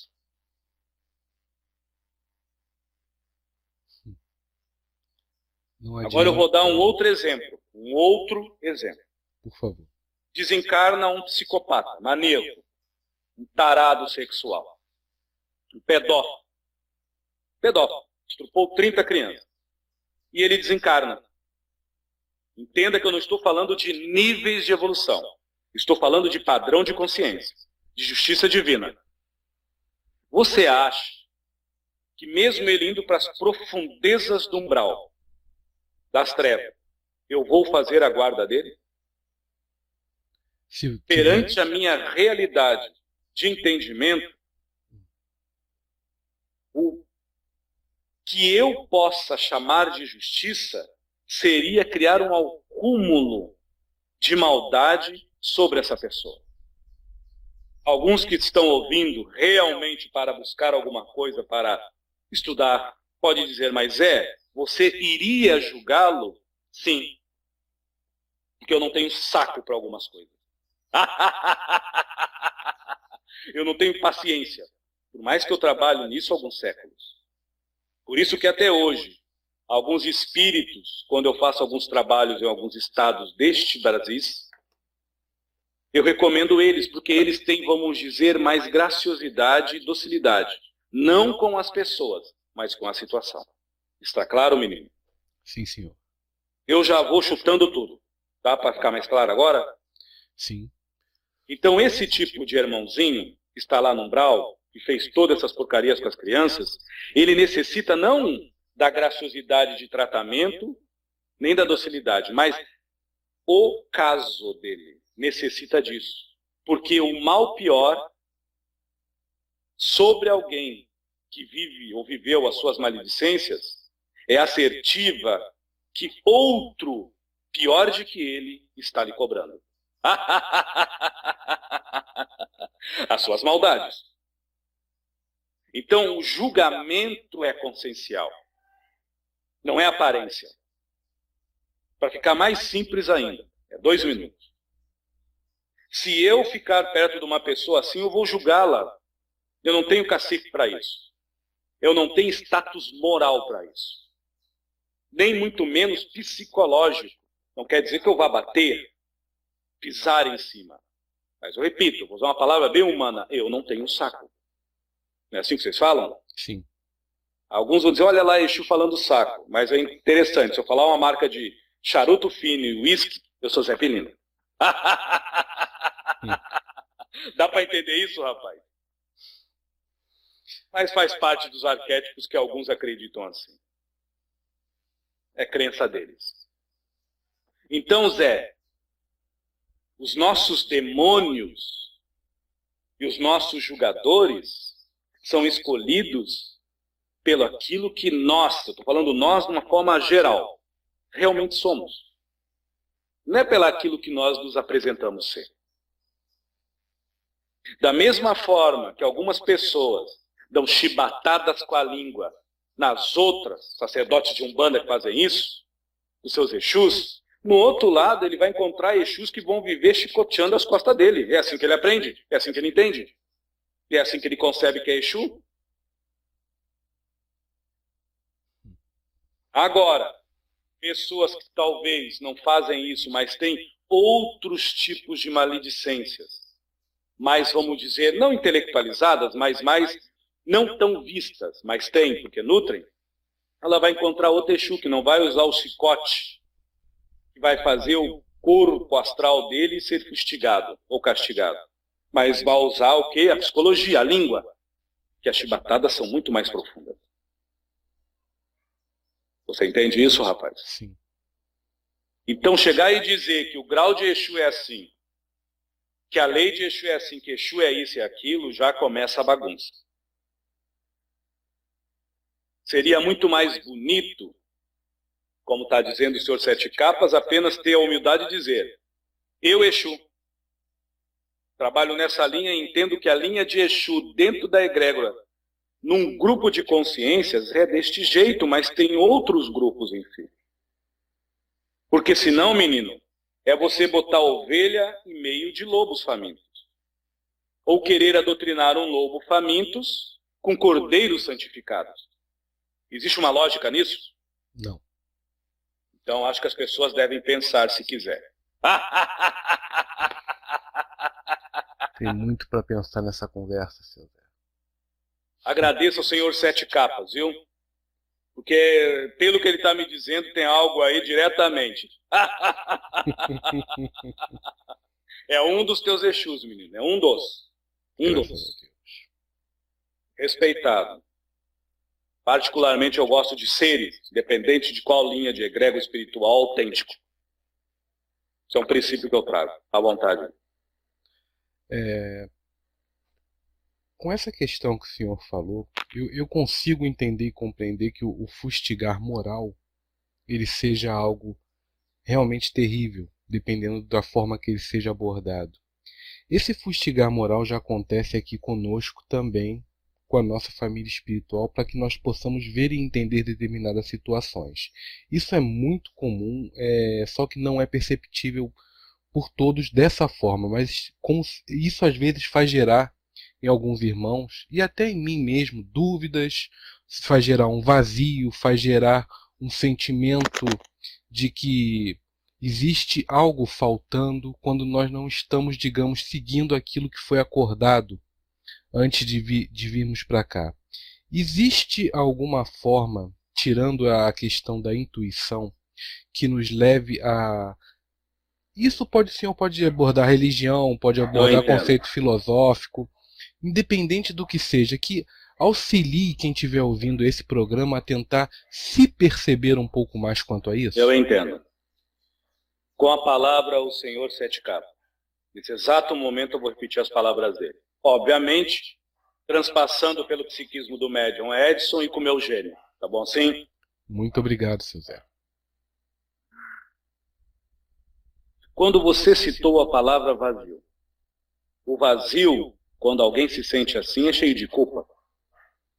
Agora eu vou dar um outro exemplo. Um outro exemplo. Por favor desencarna um psicopata, maníaco, um tarado sexual, um pedófilo. Pedófilo. Estrupou 30 crianças. E ele desencarna. Entenda que eu não estou falando de níveis de evolução. Estou falando de padrão de consciência, de justiça divina. Você acha que mesmo ele indo para as profundezas do umbral, das trevas, eu vou fazer a guarda dele? Perante a minha realidade de entendimento, o que eu possa chamar de justiça seria criar um acúmulo de maldade sobre essa pessoa. Alguns que estão ouvindo realmente para buscar alguma coisa para estudar, pode dizer, mas é, você iria julgá-lo? Sim. Porque eu não tenho saco para algumas coisas. eu não tenho paciência, por mais que eu trabalhe nisso há alguns séculos. Por isso que até hoje, alguns espíritos, quando eu faço alguns trabalhos em alguns estados deste Brasil, eu recomendo eles, porque eles têm, vamos dizer, mais graciosidade e docilidade. Não com as pessoas, mas com a situação. Está claro, menino? Sim, senhor. Eu já vou chutando tudo. Dá para ficar mais claro agora? Sim. Então, esse tipo de irmãozinho que está lá no umbral, e fez todas essas porcarias com as crianças, ele necessita não da graciosidade de tratamento, nem da docilidade, mas o caso dele necessita disso. Porque o mal pior sobre alguém que vive ou viveu as suas maledicências é assertiva que outro pior de que ele está lhe cobrando. as suas maldades. Então, o julgamento é consciencial, não é aparência. Para ficar mais simples ainda, é dois minutos. Se eu ficar perto de uma pessoa assim, eu vou julgá-la. Eu não tenho cacife para isso. Eu não tenho status moral para isso. Nem muito menos psicológico. Não quer dizer que eu vá bater, pisar em cima. Mas eu repito, vou usar uma palavra bem humana, eu não tenho saco. Não é assim que vocês falam? Sim. Alguns vão dizer, olha lá, Exu falando saco. Mas é interessante, se eu falar uma marca de charuto fino e uísque, eu sou Zé Pelino. Dá para entender isso, rapaz? Mas faz parte dos arquétipos que alguns acreditam assim. É crença deles. Então, Zé, os nossos demônios e os nossos julgadores são escolhidos pelo aquilo que nós, estou falando nós de uma forma geral, realmente somos. Não é pelo aquilo que nós nos apresentamos ser. Da mesma forma que algumas pessoas dão chibatadas com a língua nas outras, sacerdotes de Umbanda que fazem isso, os seus Exus, no outro lado ele vai encontrar Exus que vão viver chicoteando as costas dele. É assim que ele aprende, é assim que ele entende. E é assim que ele concebe que é Exu. Agora, pessoas que talvez não fazem isso, mas têm outros tipos de maledicências, mais, vamos dizer, não intelectualizadas, mas mais não tão vistas, mas tem, porque nutrem, ela vai encontrar outro Exu que não vai usar o chicote, que vai fazer o corpo astral dele ser fustigado ou castigado. Mas vai usar o que? A psicologia, a língua. Que as chibatadas são muito mais profundas. Você entende isso, rapaz? Sim. Então chegar e dizer que o grau de Exu é assim, que a lei de Exu é assim, que Exu é isso e aquilo, já começa a bagunça. Seria muito mais bonito, como está dizendo o senhor Sete Capas, apenas ter a humildade de dizer: Eu, Exu, trabalho nessa linha e entendo que a linha de Exu dentro da egrégora, num grupo de consciências, é deste jeito, mas tem outros grupos em si. Porque senão, menino, é você botar ovelha em meio de lobos famintos. Ou querer adoutrinar um lobo famintos com cordeiros santificados. Existe uma lógica nisso? Não. Então acho que as pessoas devem pensar se quiser. Tem muito para pensar nessa conversa, seu Zé. Agradeço ao senhor Sete Capas, viu? Porque, pelo que ele está me dizendo, tem algo aí diretamente. é um dos teus Exus, menino. É um dos. Um dos. Respeitado. Particularmente eu gosto de seres, independente de qual linha de egrego espiritual autêntico. Isso é um princípio que eu trago. À vontade. É... Com essa questão que o senhor falou, eu, eu consigo entender e compreender que o, o fustigar moral ele seja algo realmente terrível, dependendo da forma que ele seja abordado. Esse fustigar moral já acontece aqui conosco também com a nossa família espiritual para que nós possamos ver e entender determinadas situações. Isso é muito comum, é, só que não é perceptível por todos dessa forma, mas isso às vezes faz gerar em alguns irmãos e até em mim mesmo dúvidas, faz gerar um vazio, faz gerar um sentimento de que existe algo faltando quando nós não estamos, digamos, seguindo aquilo que foi acordado antes de, vi, de virmos para cá. Existe alguma forma, tirando a questão da intuição, que nos leve a. Isso pode sim ou pode abordar religião, pode abordar conceito filosófico, independente do que seja, que auxilie quem estiver ouvindo esse programa a tentar se perceber um pouco mais quanto a isso? Eu entendo. Com a palavra, o Senhor Sete Capas. Nesse exato momento, eu vou repetir as palavras dele obviamente, transpassando pelo psiquismo do médium Edson e com o meu gênio. Tá bom assim? Muito obrigado, seu Zé. Quando você citou a palavra vazio, o vazio, quando alguém se sente assim, é cheio de culpa.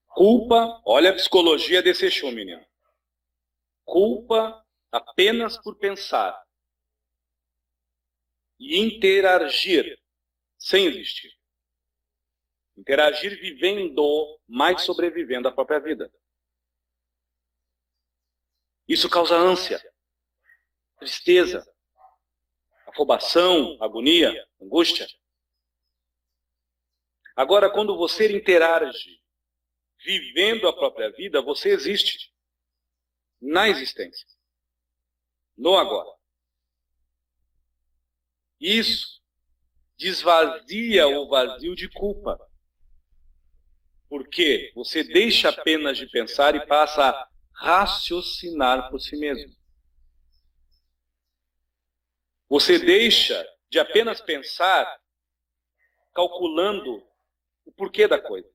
Culpa, olha a psicologia desse Exu, menino. Culpa apenas por pensar e interagir sem existir. Interagir vivendo, mais sobrevivendo à própria vida. Isso causa ânsia, tristeza, afobação, agonia, angústia. Agora, quando você interage vivendo a própria vida, você existe na existência, no agora. Isso desvazia o vazio de culpa. Porque você deixa apenas de pensar e passa a raciocinar por si mesmo. Você deixa de apenas pensar calculando o porquê da coisa.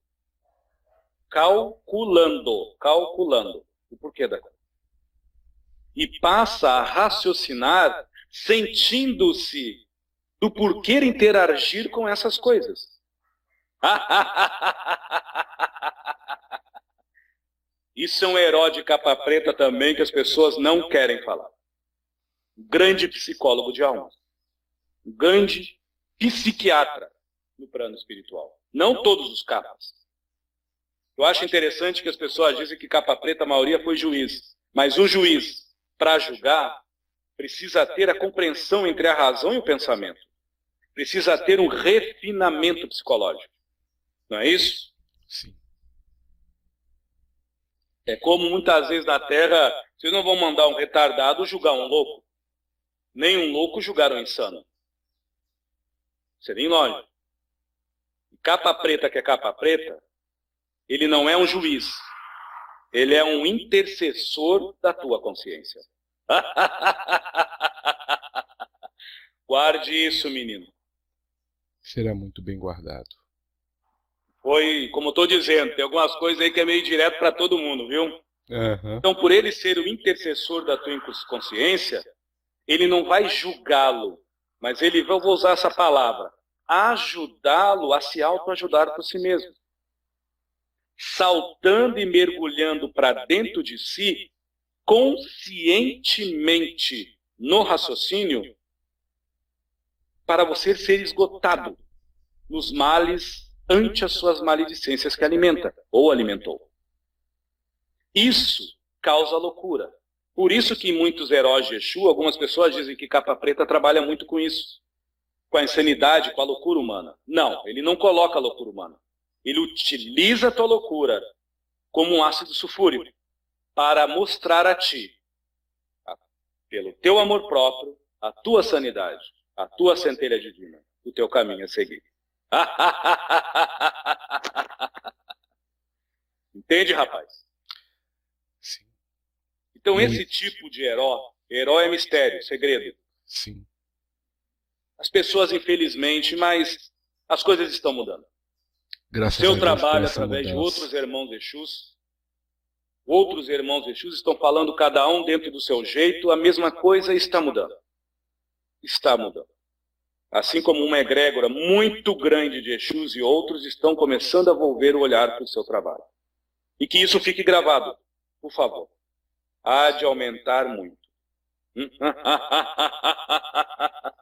Calculando, calculando o porquê da coisa. E passa a raciocinar sentindo-se do porquê interagir com essas coisas. Isso é um herói de capa preta também que as pessoas não querem falar. Um grande psicólogo de alma. Um grande psiquiatra no plano espiritual. Não todos os capas. Eu acho interessante que as pessoas dizem que capa preta a maioria foi juiz. Mas um juiz, para julgar, precisa ter a compreensão entre a razão e o pensamento precisa ter um refinamento psicológico. Não é isso? Sim. É como muitas vezes na Terra, vocês não vão mandar um retardado julgar um louco. Nem um louco julgar um insano. Seria lógico. Capa preta que é capa preta, ele não é um juiz. Ele é um intercessor da tua consciência. Guarde isso, menino será muito bem guardado. Foi, como estou dizendo, tem algumas coisas aí que é meio direto para todo mundo, viu? Uhum. Então, por ele ser o intercessor da tua consciência, ele não vai julgá-lo, mas ele, eu vou usar essa palavra, ajudá-lo a se autoajudar por si mesmo. Saltando e mergulhando para dentro de si, conscientemente no raciocínio, para você ser esgotado nos males ante as suas maledicências que alimenta ou alimentou. Isso causa loucura. Por isso que muitos heróis de Exu, algumas pessoas dizem que capa preta trabalha muito com isso. Com a insanidade, com a loucura humana. Não, ele não coloca a loucura humana. Ele utiliza a tua loucura como um ácido sulfúrico para mostrar a ti, pelo teu amor próprio, a tua sanidade a tua centelha divina, o teu caminho a seguir. Entende, rapaz? Sim. Então, esse tipo de herói, herói é mistério, segredo. Sim. As pessoas, infelizmente, mas as coisas estão mudando. Graças Seu a Deus trabalho através de mudança. outros irmãos Exus, outros irmãos Exus estão falando cada um dentro do seu jeito, a mesma coisa está mudando está mudando. Assim como uma egrégora muito grande de Exus e outros estão começando a volver o olhar para o seu trabalho. E que isso fique gravado, por favor. Há de aumentar muito.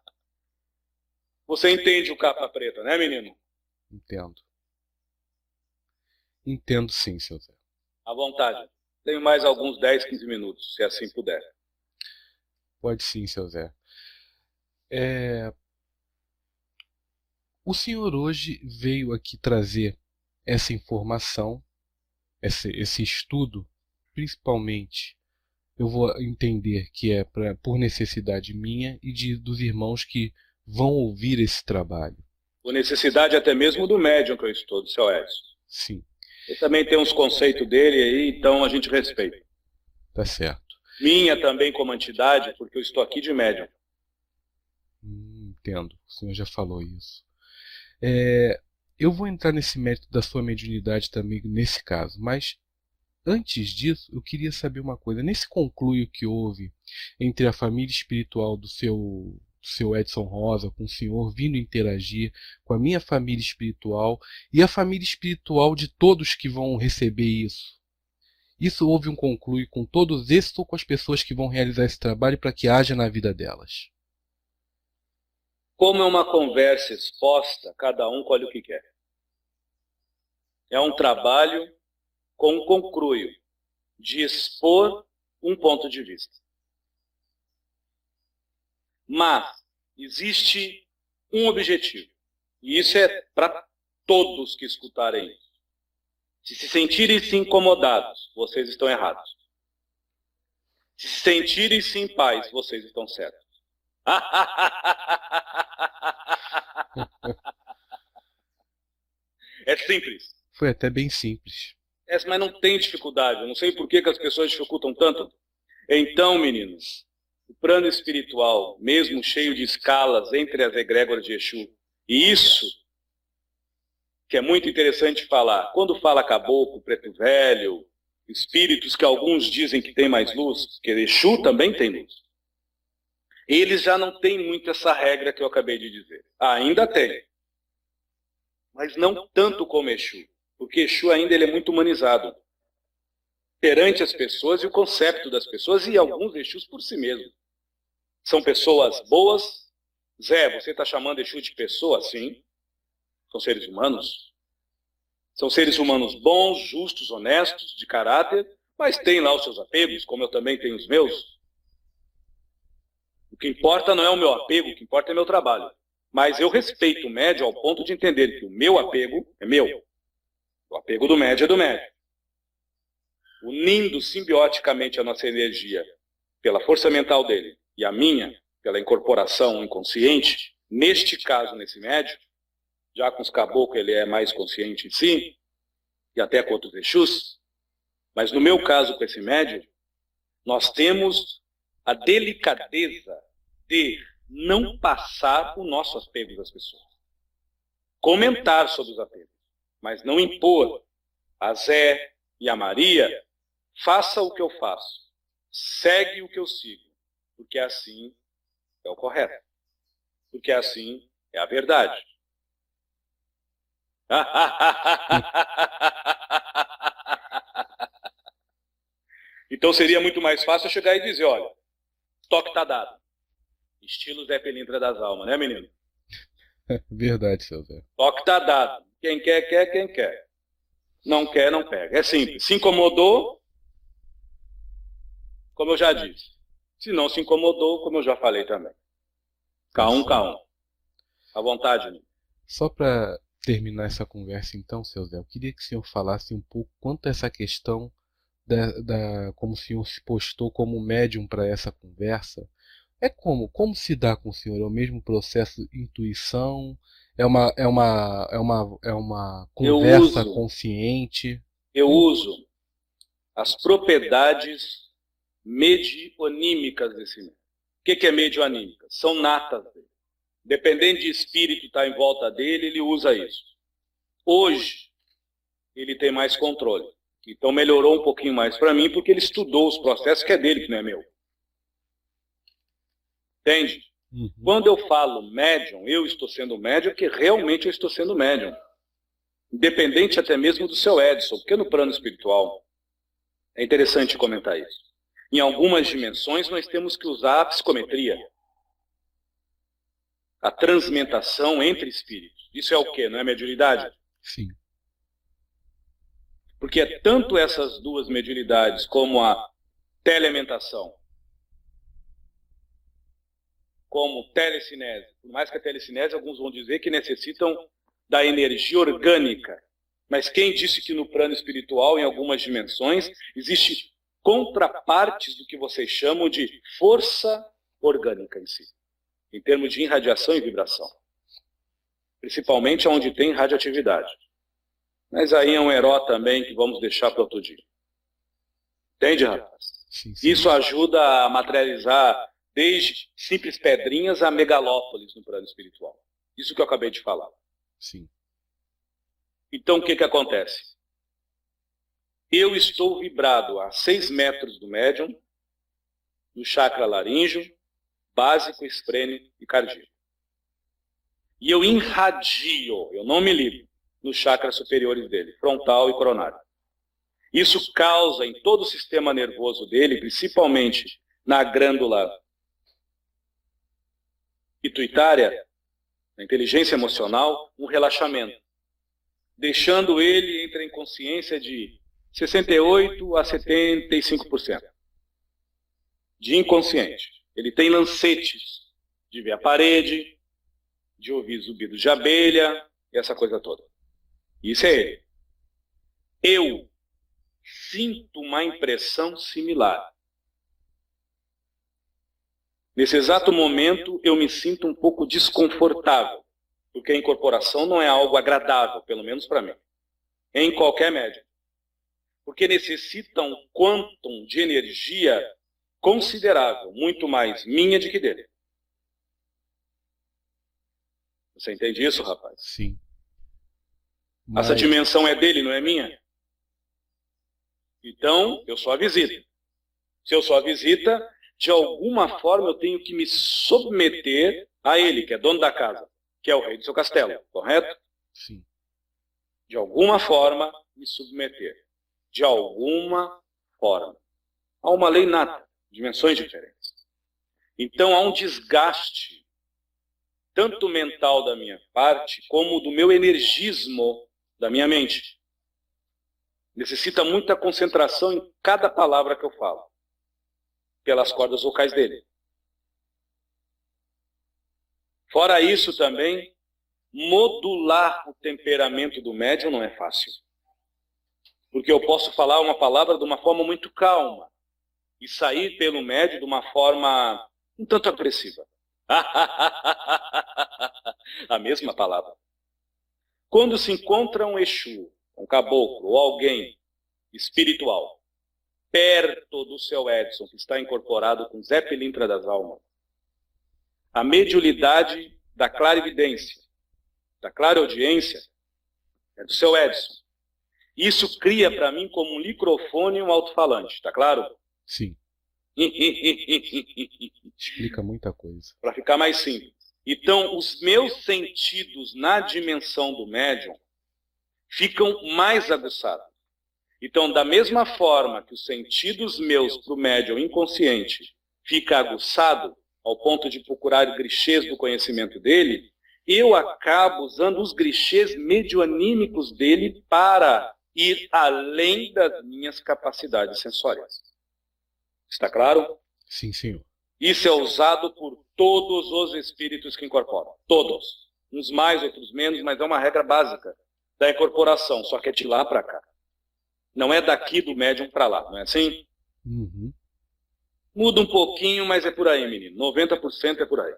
Você entende o capa preta, né, menino? Entendo. Entendo sim, seu Zé. À vontade. Tenho mais alguns 10, 15 minutos, se assim puder. Pode sim, seu Zé. É... O senhor hoje veio aqui trazer essa informação, esse, esse estudo, principalmente, eu vou entender que é pra, por necessidade minha e de, dos irmãos que vão ouvir esse trabalho. Por necessidade até mesmo do médium que eu estudo, seu Edson. Sim, Ele também tem uns conceitos dele aí, então a gente respeita. tá certo. Minha também como entidade, porque eu estou aqui de médium. Hum, entendo, o senhor já falou isso. É, eu vou entrar nesse mérito da sua mediunidade também nesse caso, mas antes disso eu queria saber uma coisa. Nesse concluio que houve entre a família espiritual do seu, seu Edson Rosa com o senhor vindo interagir com a minha família espiritual e a família espiritual de todos que vão receber isso. Isso houve um concluio com todos esses ou com as pessoas que vão realizar esse trabalho para que haja na vida delas. Como é uma conversa exposta, cada um colhe o que quer. É um trabalho com um concruio de expor um ponto de vista. Mas existe um objetivo, e isso é para todos que escutarem isso. Se se sentirem-se incomodados, vocês estão errados. Se se sentirem-se em paz, vocês estão certos. É simples. Foi até bem simples. É, mas não tem dificuldade. Eu não sei por que, que as pessoas dificultam tanto. Então, meninos, o plano espiritual, mesmo cheio de escalas entre as egrégoras de Exu, e isso que é muito interessante falar. Quando fala caboclo, preto velho, espíritos que alguns dizem que tem mais luz, que Exu também tem luz. Eles já não têm muito essa regra que eu acabei de dizer. ainda tem. Mas não tanto como Exu. Porque Exu ainda ele é muito humanizado. Perante as pessoas e o conceito das pessoas e alguns Exus por si mesmo. São pessoas boas. Zé, você está chamando Exu de pessoa? Sim. São seres humanos. São seres humanos bons, justos, honestos, de caráter, mas têm lá os seus apegos, como eu também tenho os meus. O que importa não é o meu apego, o que importa é meu trabalho. Mas eu respeito o médio ao ponto de entender que o meu apego é meu. O apego do médio é do médio. Unindo simbioticamente a nossa energia pela força mental dele e a minha pela incorporação inconsciente, neste caso, nesse médio, já com os caboclos ele é mais consciente em si, e até com outros Exus, mas no meu caso com esse médio, nós temos a delicadeza de não passar o nosso apego às pessoas. Comentar sobre os apegos, mas não impor a Zé e a Maria, faça o que eu faço, segue o que eu sigo, porque assim é o correto, porque assim é a verdade. então seria muito mais fácil chegar e dizer, olha, toque tá dado. Estilo Zé Pelintra das Almas, né, menino? Verdade, seu Zé. Toque tá dado. Quem quer, quer, quem quer. Não quer, não pega. É simples. Se incomodou, como eu já disse. Se não se incomodou, como eu já falei também. K1, K1. À vontade, menino. Só para terminar essa conversa então, seu Zé, eu queria que o senhor falasse um pouco quanto a essa questão da, da como o senhor se postou como médium para essa conversa. É como? Como se dá com o senhor? É o mesmo processo de intuição? É uma, é uma, é uma, é uma conversa eu uso, consciente? Eu uso as propriedades medionímicas desse médium. O que, que é medioanímica? São natas dele. Dependendo de espírito estar tá em volta dele, ele usa isso. Hoje, ele tem mais controle. Então melhorou um pouquinho mais para mim, porque ele estudou os processos que é dele, que não é meu. Entende? Uhum. Quando eu falo médium, eu estou sendo médium, porque realmente eu estou sendo médium. Independente até mesmo do seu Edson, porque no plano espiritual, é interessante comentar isso. Em algumas dimensões nós temos que usar a psicometria a transmentação entre espíritos. Isso é o que? Não é mediunidade? Sim. Porque é tanto essas duas mediunidades como a teleamentação, como telecinese. Por mais que a telecinese, alguns vão dizer que necessitam da energia orgânica. Mas quem disse que no plano espiritual, em algumas dimensões, existe contrapartes do que vocês chamam de força orgânica em si? em termos de irradiação e vibração. Principalmente onde tem radioatividade. Mas aí é um heró também que vamos deixar para outro dia. Entende, rapaz? Sim, sim. Isso ajuda a materializar desde simples pedrinhas a megalópolis no plano espiritual. Isso que eu acabei de falar. Sim. Então o que, que acontece? Eu estou vibrado a 6 metros do médium, no chakra laríngeo, básico, esprênio e cardíaco. E eu irradio, eu não me ligo, nos chakras superiores dele, frontal e coronário. Isso causa em todo o sistema nervoso dele, principalmente na glândula pituitária, na inteligência emocional, um relaxamento, deixando ele entre a inconsciência de 68 a 75% de inconsciente. Ele tem lancetes de ver a parede, de ouvir zumbidos de abelha, e essa coisa toda. Isso é ele. eu sinto uma impressão similar. Nesse exato momento, eu me sinto um pouco desconfortável, porque a incorporação não é algo agradável, pelo menos para mim, em qualquer médium. Porque necessita um quantum de energia considerável, muito mais minha do que dele. Você entende isso, rapaz? Sim. Mas... Essa dimensão é dele, não é minha? Então, eu sou a visita. Se eu sou a visita, de alguma forma eu tenho que me submeter a ele, que é dono da casa, que é o rei do seu castelo, correto? Sim. De alguma forma, me submeter. De alguma forma. Há uma lei nata, dimensões diferentes. Então há um desgaste, tanto mental da minha parte, como do meu energismo da minha mente. Necessita muita concentração em cada palavra que eu falo, pelas cordas vocais dele. Fora isso também, modular o temperamento do médium não é fácil. Porque eu posso falar uma palavra de uma forma muito calma e sair pelo médium de uma forma um tanto agressiva. A mesma palavra. Quando se encontra um Exu, um caboclo ou alguém espiritual perto do seu Edson, que está incorporado com Zé Pilintra das Almas, a mediulidade da clarividência, da clara audiência, é do seu Edson. Isso cria para mim como um microfone e um alto-falante, está claro? Sim. Explica muita coisa. Para ficar mais simples. Então, os meus sentidos na dimensão do médium ficam mais aguçados. Então, da mesma forma que os sentidos meus para o médium inconsciente fica aguçado ao ponto de procurar grichês do conhecimento dele, eu acabo usando os grichês medioanímicos dele para ir além das minhas capacidades sensoriais. Está claro? Sim, senhor. Isso é usado por todos os espíritos que incorporam. Todos. Uns mais, outros menos, mas é uma regra básica da incorporação, só que é de lá para cá. Não é daqui do médium para lá, não é assim? Uhum. Muda um pouquinho, mas é por aí, menino. 90% é por aí.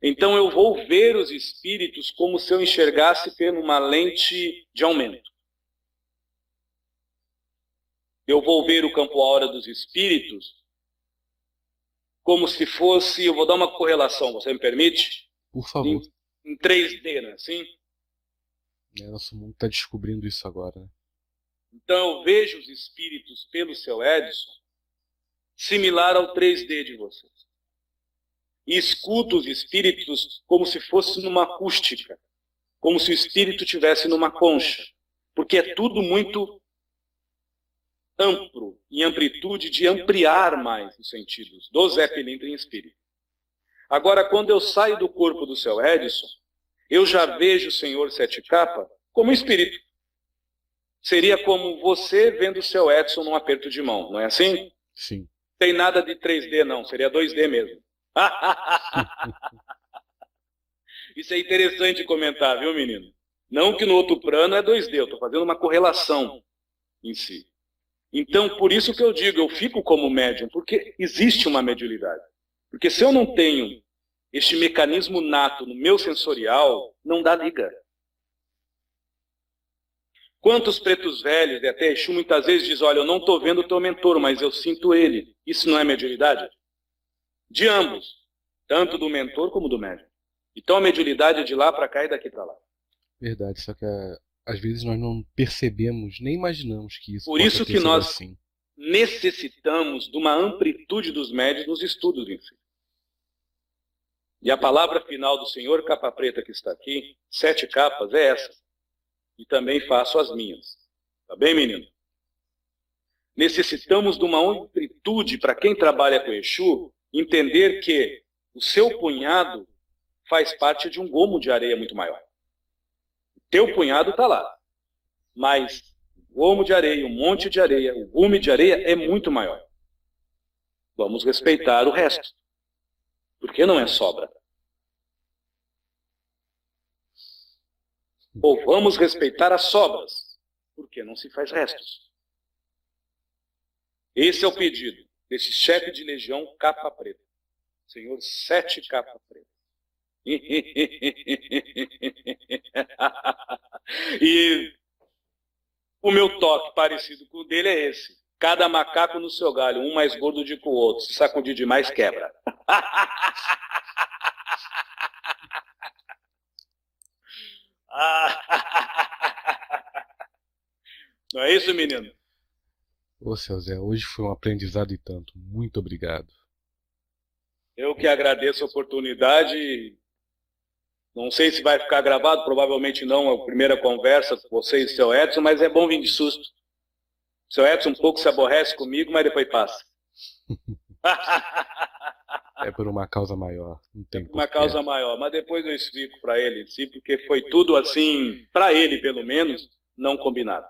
Então eu vou ver os espíritos como se eu enxergasse por uma lente de aumento. Eu vou ver o campo aura dos espíritos como se fosse, eu vou dar uma correlação, você me permite? Por favor. Em, em 3D, né? Assim? É, nosso mundo está descobrindo isso agora. Né? Então eu vejo os espíritos pelo seu Edson similar ao 3D de vocês. E escuto os espíritos como se fosse numa acústica, como se o espírito tivesse numa concha, porque é tudo muito amplo, em amplitude de ampliar mais os sentidos do Zé Pilintra em espírito. Agora, quando eu saio do corpo do seu Edson, eu já vejo o Senhor Sete Capa como espírito. Seria como você vendo o seu Edson num aperto de mão, não é assim? Sim. Tem nada de 3D, não, seria 2D mesmo. Isso é interessante comentar, viu, menino? Não que no outro plano é 2D, eu estou fazendo uma correlação em si. Então, por isso que eu digo, eu fico como médium, porque existe uma mediunidade. Porque se eu não tenho este mecanismo nato no meu sensorial, não dá liga. Quantos pretos velhos, e até Exu muitas vezes diz, olha, eu não estou vendo o teu mentor, mas eu sinto ele. Isso não é mediunidade? De ambos, tanto do mentor como do médium. Então a mediunidade é de lá para cá e daqui para lá. Verdade, só que é às vezes nós não percebemos, nem imaginamos que isso Por isso que nós assim. necessitamos de uma amplitude dos médios nos estudos em si. E a palavra final do Senhor Capa Preta que está aqui, sete capas, é essa. E também faço as minhas. Tá bem, menino? Necessitamos de uma amplitude para quem trabalha com Exu, entender que o seu punhado faz parte de um gomo de areia muito maior. Teu punhado está lá. Mas o gomo de areia, o monte de areia, o gume de areia é muito maior. Vamos respeitar o resto. Porque não é sobra. Ou vamos respeitar as sobras. Porque não se faz restos. Esse é o pedido desse chefe de legião capa preta. Senhor, sete capa preta. e o meu toque parecido com o dele é esse. Cada macaco no seu galho, um mais gordo do que o outro. Se sacudir demais, quebra. Não é isso, menino? Ô, seu Zé, hoje foi um aprendizado e tanto. Muito obrigado. Eu que agradeço a oportunidade. Não sei se vai ficar gravado, provavelmente não, a primeira conversa com você e seu Edson, mas é bom vir de susto. Seu Edson um pouco se aborrece comigo, mas depois passa. é por uma causa maior. Não tem é por uma causa maior, mas depois eu explico para ele, sim, porque foi tudo assim, para ele pelo menos, não combinado.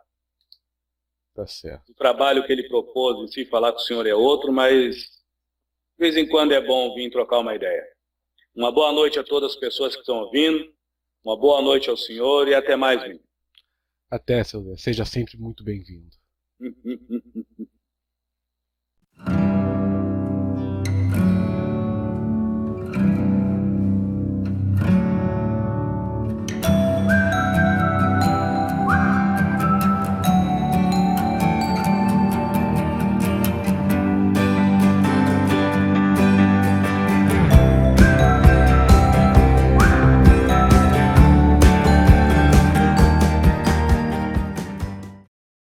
Tá certo. O trabalho que ele propôs em si, falar com o senhor é outro, mas de vez em quando é bom vir trocar uma ideia. Uma boa noite a todas as pessoas que estão ouvindo, uma boa noite ao senhor e até mais, menino. Até, seu. Seja sempre muito bem-vindo.